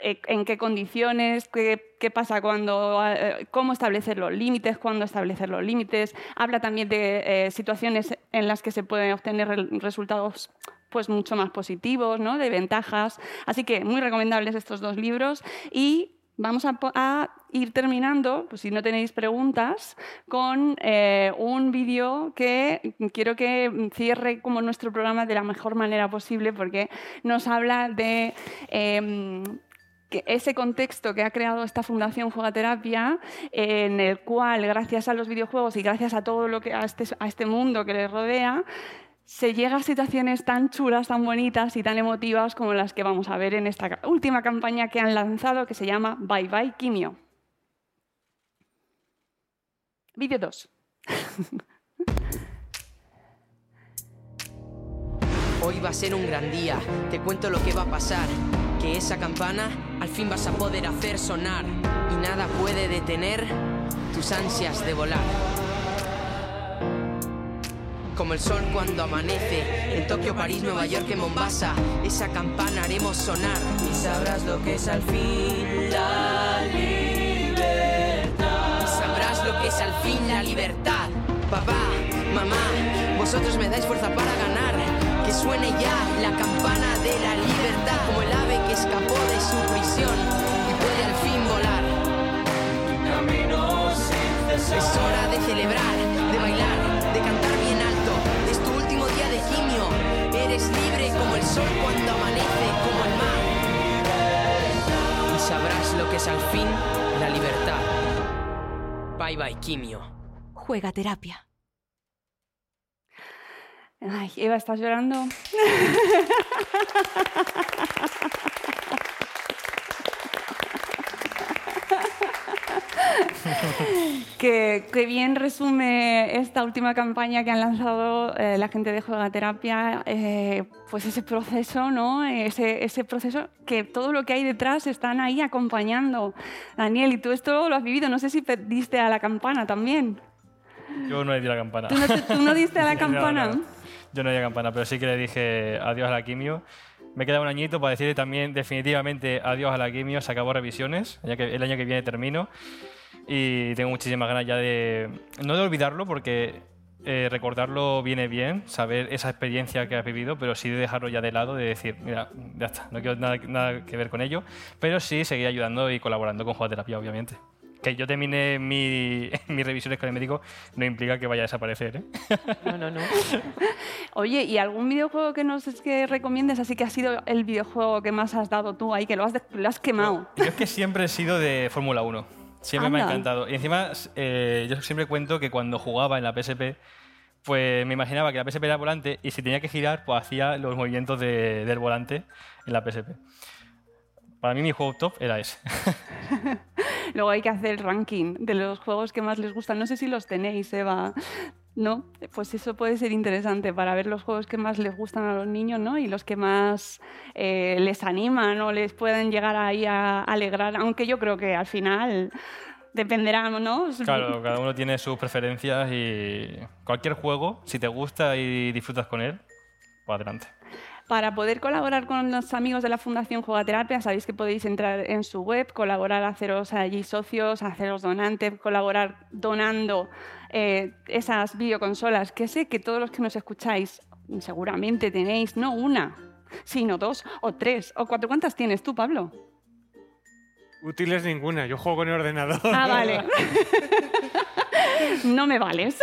Eh, en qué condiciones, qué, qué pasa cuando, eh, cómo establecer los límites, cuándo establecer los límites. Habla también de eh, situaciones en las que se pueden obtener re- resultados pues mucho más positivos, ¿no? de ventajas. Así que muy recomendables estos dos libros y vamos a, ir terminando, pues si no tenéis preguntas, con un vídeo que quiero que cierre como nuestro programa de la mejor manera posible porque nos habla de em, que ese contexto que ha creado esta Fundación Juegaterapia, en el cual, gracias a los videojuegos y gracias a todo lo que a este, este mundo que les rodea, se llega a situaciones tan chulas, tan bonitas y tan emotivas como las que vamos a ver en esta última campaña que han lanzado que se llama Bye Bye Quimio. Vídeo 2. Hoy va a ser un gran día, te cuento lo que va a pasar. Que esa campana al fin vas a poder hacer sonar. Y nada puede detener tus ansias de volar. Como el sol cuando amanece, en Tokio, París, Nueva York, en Mombasa, esa campana haremos sonar. Y sabrás lo que es al fin la libertad. Y sabrás lo que es al fin la libertad. Papá, mamá, vosotros me dais fuerza para ganar. Que suene ya la campana de la libertad, como el ave escapó de su prisión y puede al fin volar. Es hora de celebrar, de bailar, de cantar bien alto. Es tu último día de quimio. Eres libre como el sol cuando amanece, como el mar. Y sabrás lo que es al fin la libertad. Bye bye, quimio. Juega terapia. Ay, Eva, ¿estás llorando? que, que bien resume esta última campaña que han lanzado eh, la gente de Juegaterapia, eh, pues ese proceso, ¿no? Ese, ese proceso que todo lo que hay detrás están ahí acompañando. Daniel, y tú esto lo has vivido, no sé si pediste a la campana también. Yo no le di la campana. ¿Tú no, te- tú no diste a la No, campana? no. Yo no di la campana, pero sí que le dije adiós a la quimio. Me queda un añito para decirle también definitivamente adiós a la quimio. Se acabó revisiones, ya que el año que viene termino. Y tengo muchísimas ganas ya de... No de olvidarlo, porque eh, recordarlo viene bien, saber esa experiencia que has vivido, pero sí de dejarlo ya de lado, de decir, mira, ya está, no quiero nada, nada que ver con ello. Pero sí seguir ayudando y colaborando con Jugaterapia, obviamente. Que yo termine mi, mis revisiones con el médico no implica que vaya a desaparecer, ¿eh? No, no, no. Oye, ¿y algún videojuego que nos es que recomiendes? Así que ha sido el videojuego que más has dado tú ahí, que lo has, de- lo has quemado. Yo es que siempre he sido de Fórmula 1. Siempre me ha Anda. encantado. Y encima, eh, yo siempre cuento que cuando jugaba en la PSP, pues me imaginaba que la PSP era volante y si tenía que girar, pues hacía los movimientos de- del volante en la PSP. Para mí mi juego top era ese. Luego hay que hacer el ranking de los juegos que más les gustan. No sé si los tenéis, Eva. ¿No? Pues eso puede ser interesante para ver los juegos que más les gustan a los niños, ¿no? Y los que más eh, les animan o les pueden llegar ahí a alegrar. Aunque yo creo que al final dependerá, ¿no? Claro, cada uno tiene sus preferencias y cualquier juego, si te gusta y disfrutas con él, pues adelante. Para poder colaborar con los amigos de la Fundación Jugaterapia, sabéis que podéis entrar en su web, colaborar, haceros allí socios, haceros donantes, colaborar donando eh, esas videoconsolas, que sé que todos los que nos escucháis seguramente tenéis no una, sino dos o tres o cuatro. ¿Cuántas tienes tú, Pablo? Útiles ninguna, yo juego con el ordenador. Ah, vale. no me vales.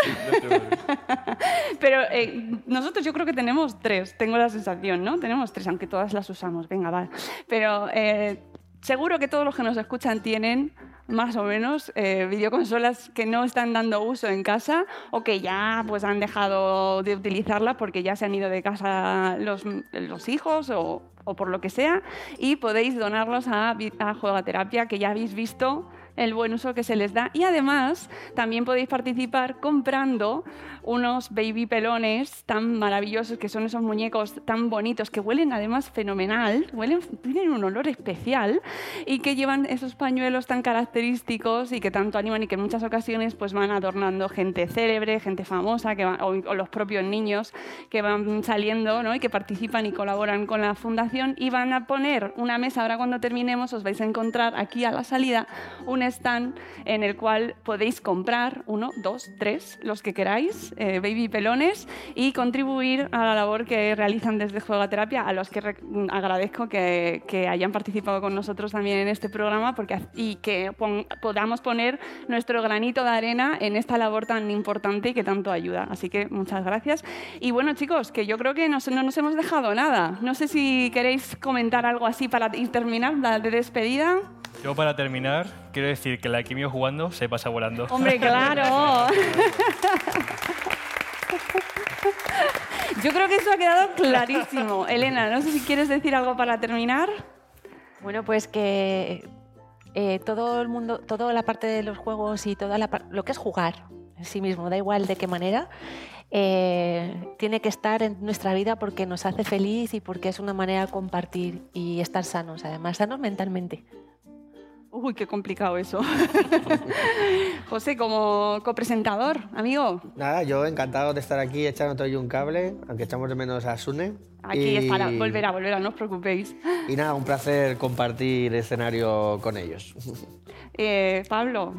Pero eh, nosotros yo creo que tenemos tres, tengo la sensación, ¿no? Tenemos tres, aunque todas las usamos, venga, va. Pero eh, seguro que todos los que nos escuchan tienen más o menos eh, videoconsolas que no están dando uso en casa o que ya pues han dejado de utilizarla porque ya se han ido de casa los, los hijos o, o por lo que sea y podéis donarlos a, a Juegaterapia que ya habéis visto el buen uso que se les da. Y además, también podéis participar comprando unos baby pelones tan maravillosos, que son esos muñecos tan bonitos, que huelen además fenomenal, huelen, tienen un olor especial y que llevan esos pañuelos tan característicos y que tanto animan y que en muchas ocasiones pues van adornando gente célebre, gente famosa que va- o, o los propios niños que van saliendo ¿no? y que participan y colaboran con la fundación y van a poner una mesa, ahora cuando terminemos os vais a encontrar aquí a la salida un stand en el cual podéis comprar uno, dos, tres, los que queráis, eh, baby pelones y contribuir a la labor que realizan desde Juegaterapia, a los que agradezco que, que hayan participado con nosotros también en este programa porque, y que pon- podamos poner nuestro granito de arena en esta labor tan importante y que tanto ayuda. Así que muchas gracias. Y bueno, chicos, que yo creo que nos- no nos hemos dejado nada. No sé si queréis comentar algo así para ir terminar, de despedida. Yo para terminar, quiero decir que la quimio jugando se pasa volando. Hombre, claro. Yo creo que eso ha quedado clarísimo. Elena, no sé si quieres decir algo para terminar. Bueno, pues que eh, todo el mundo, toda la parte de los juegos y toda la lo que es jugar en sí mismo, da igual de qué manera, eh, tiene que estar en nuestra vida porque nos hace feliz y porque es una manera de compartir y estar sanos, además, sanos mentalmente. Uy, qué complicado eso. José, como copresentador, amigo, Nada, yo encantado de estar aquí echándote hoy un cable, aunque echamos de menos a Sune. aquí Y- estará, volverá, volverá, no os preocupéis. Y nada, un placer compartir escenario con ellos. Eh, Pablo,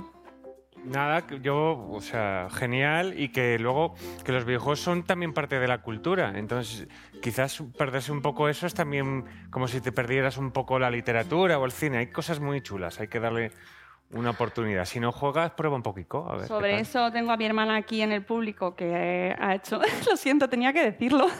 Nada, yo, o sea, genial y que luego que los videojuegos son también parte de la cultura. Entonces, quizás perderse un poco eso es también como si te perdieras un poco la literatura o el cine. Hay cosas muy chulas, hay que darle una oportunidad. Si no juegas, prueba un poquito. A ver, ¿qué sobre eso tengo a mi hermana aquí en el público que ha hecho, lo siento, tenía que decirlo.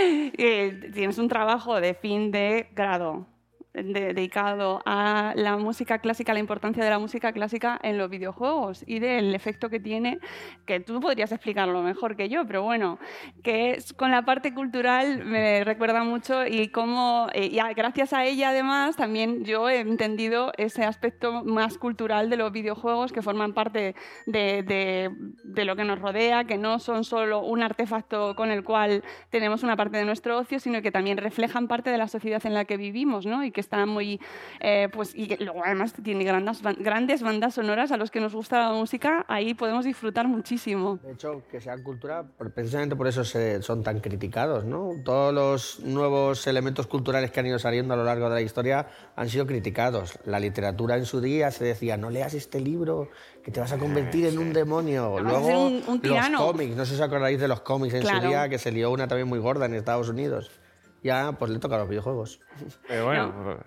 Eh, tienes un trabajo de fin de grado de- dedicado a la música clásica, la importancia de la música clásica en los videojuegos y del efecto que tiene, que tú podrías explicarlo mejor que yo, pero bueno, que es, con la parte cultural me recuerda mucho y cómo, eh, y a- gracias a ella además también yo he entendido ese aspecto más cultural de los videojuegos que forman parte de, de- de lo que nos rodea, que no son solo un artefacto con el cual tenemos una parte de nuestro ocio, sino que también reflejan parte de la sociedad en la que vivimos, ¿no? Y que están muy, eh, pues, y luego además tiene grandes, grandes bandas sonoras a los que nos gusta la música, ahí podemos disfrutar muchísimo. De hecho, que sean cultura, precisamente por eso se- son tan criticados, ¿no? Todos los nuevos elementos culturales que han ido saliendo a lo largo de la historia han sido criticados. La literatura en su día se decía, no leas este libro, que te vas a convertir en un demonio. vas a ser Luego, un- un los cómics, no sé si os acordáis de los cómics en Claro. su día, que se lió una también muy gorda en Estados Unidos. Ya, pues le toca a los videojuegos. Pero bueno,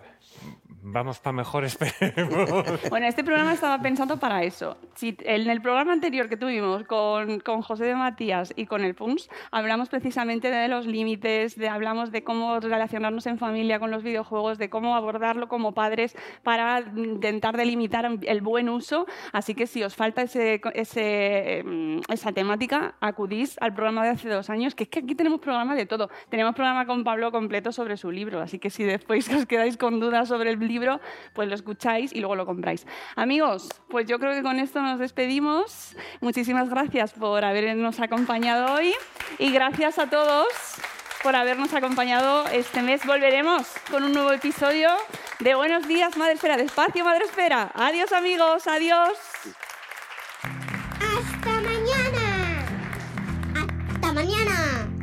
vamos para mejor, esperemos. Bueno, este programa estaba pensado para eso. Si en el programa anterior que tuvimos con, con José de Matías y con el PUMS, hablamos precisamente de los límites, de, hablamos de cómo relacionarnos en familia con los videojuegos, de cómo abordarlo como padres para intentar delimitar el buen uso. Así que si os falta ese, ese, mm, esa temática, acudís al programa de hace dos años, que es que aquí tenemos programa de todo. Tenemos programa con Pablo completo sobre su libro, así que si después os quedáis con dudas sobre el libro, pues lo escucháis y luego lo compráis. Amigos, pues yo creo que con esto nos despedimos. Muchísimas gracias por habernos acompañado hoy y gracias a todos por habernos acompañado este mes. Volveremos con un nuevo episodio de Buenos Días, Madre Esfera, despacio, Madre Esfera. Adiós amigos, adiós. ¡Hasta mañana! ¡Hasta mañana!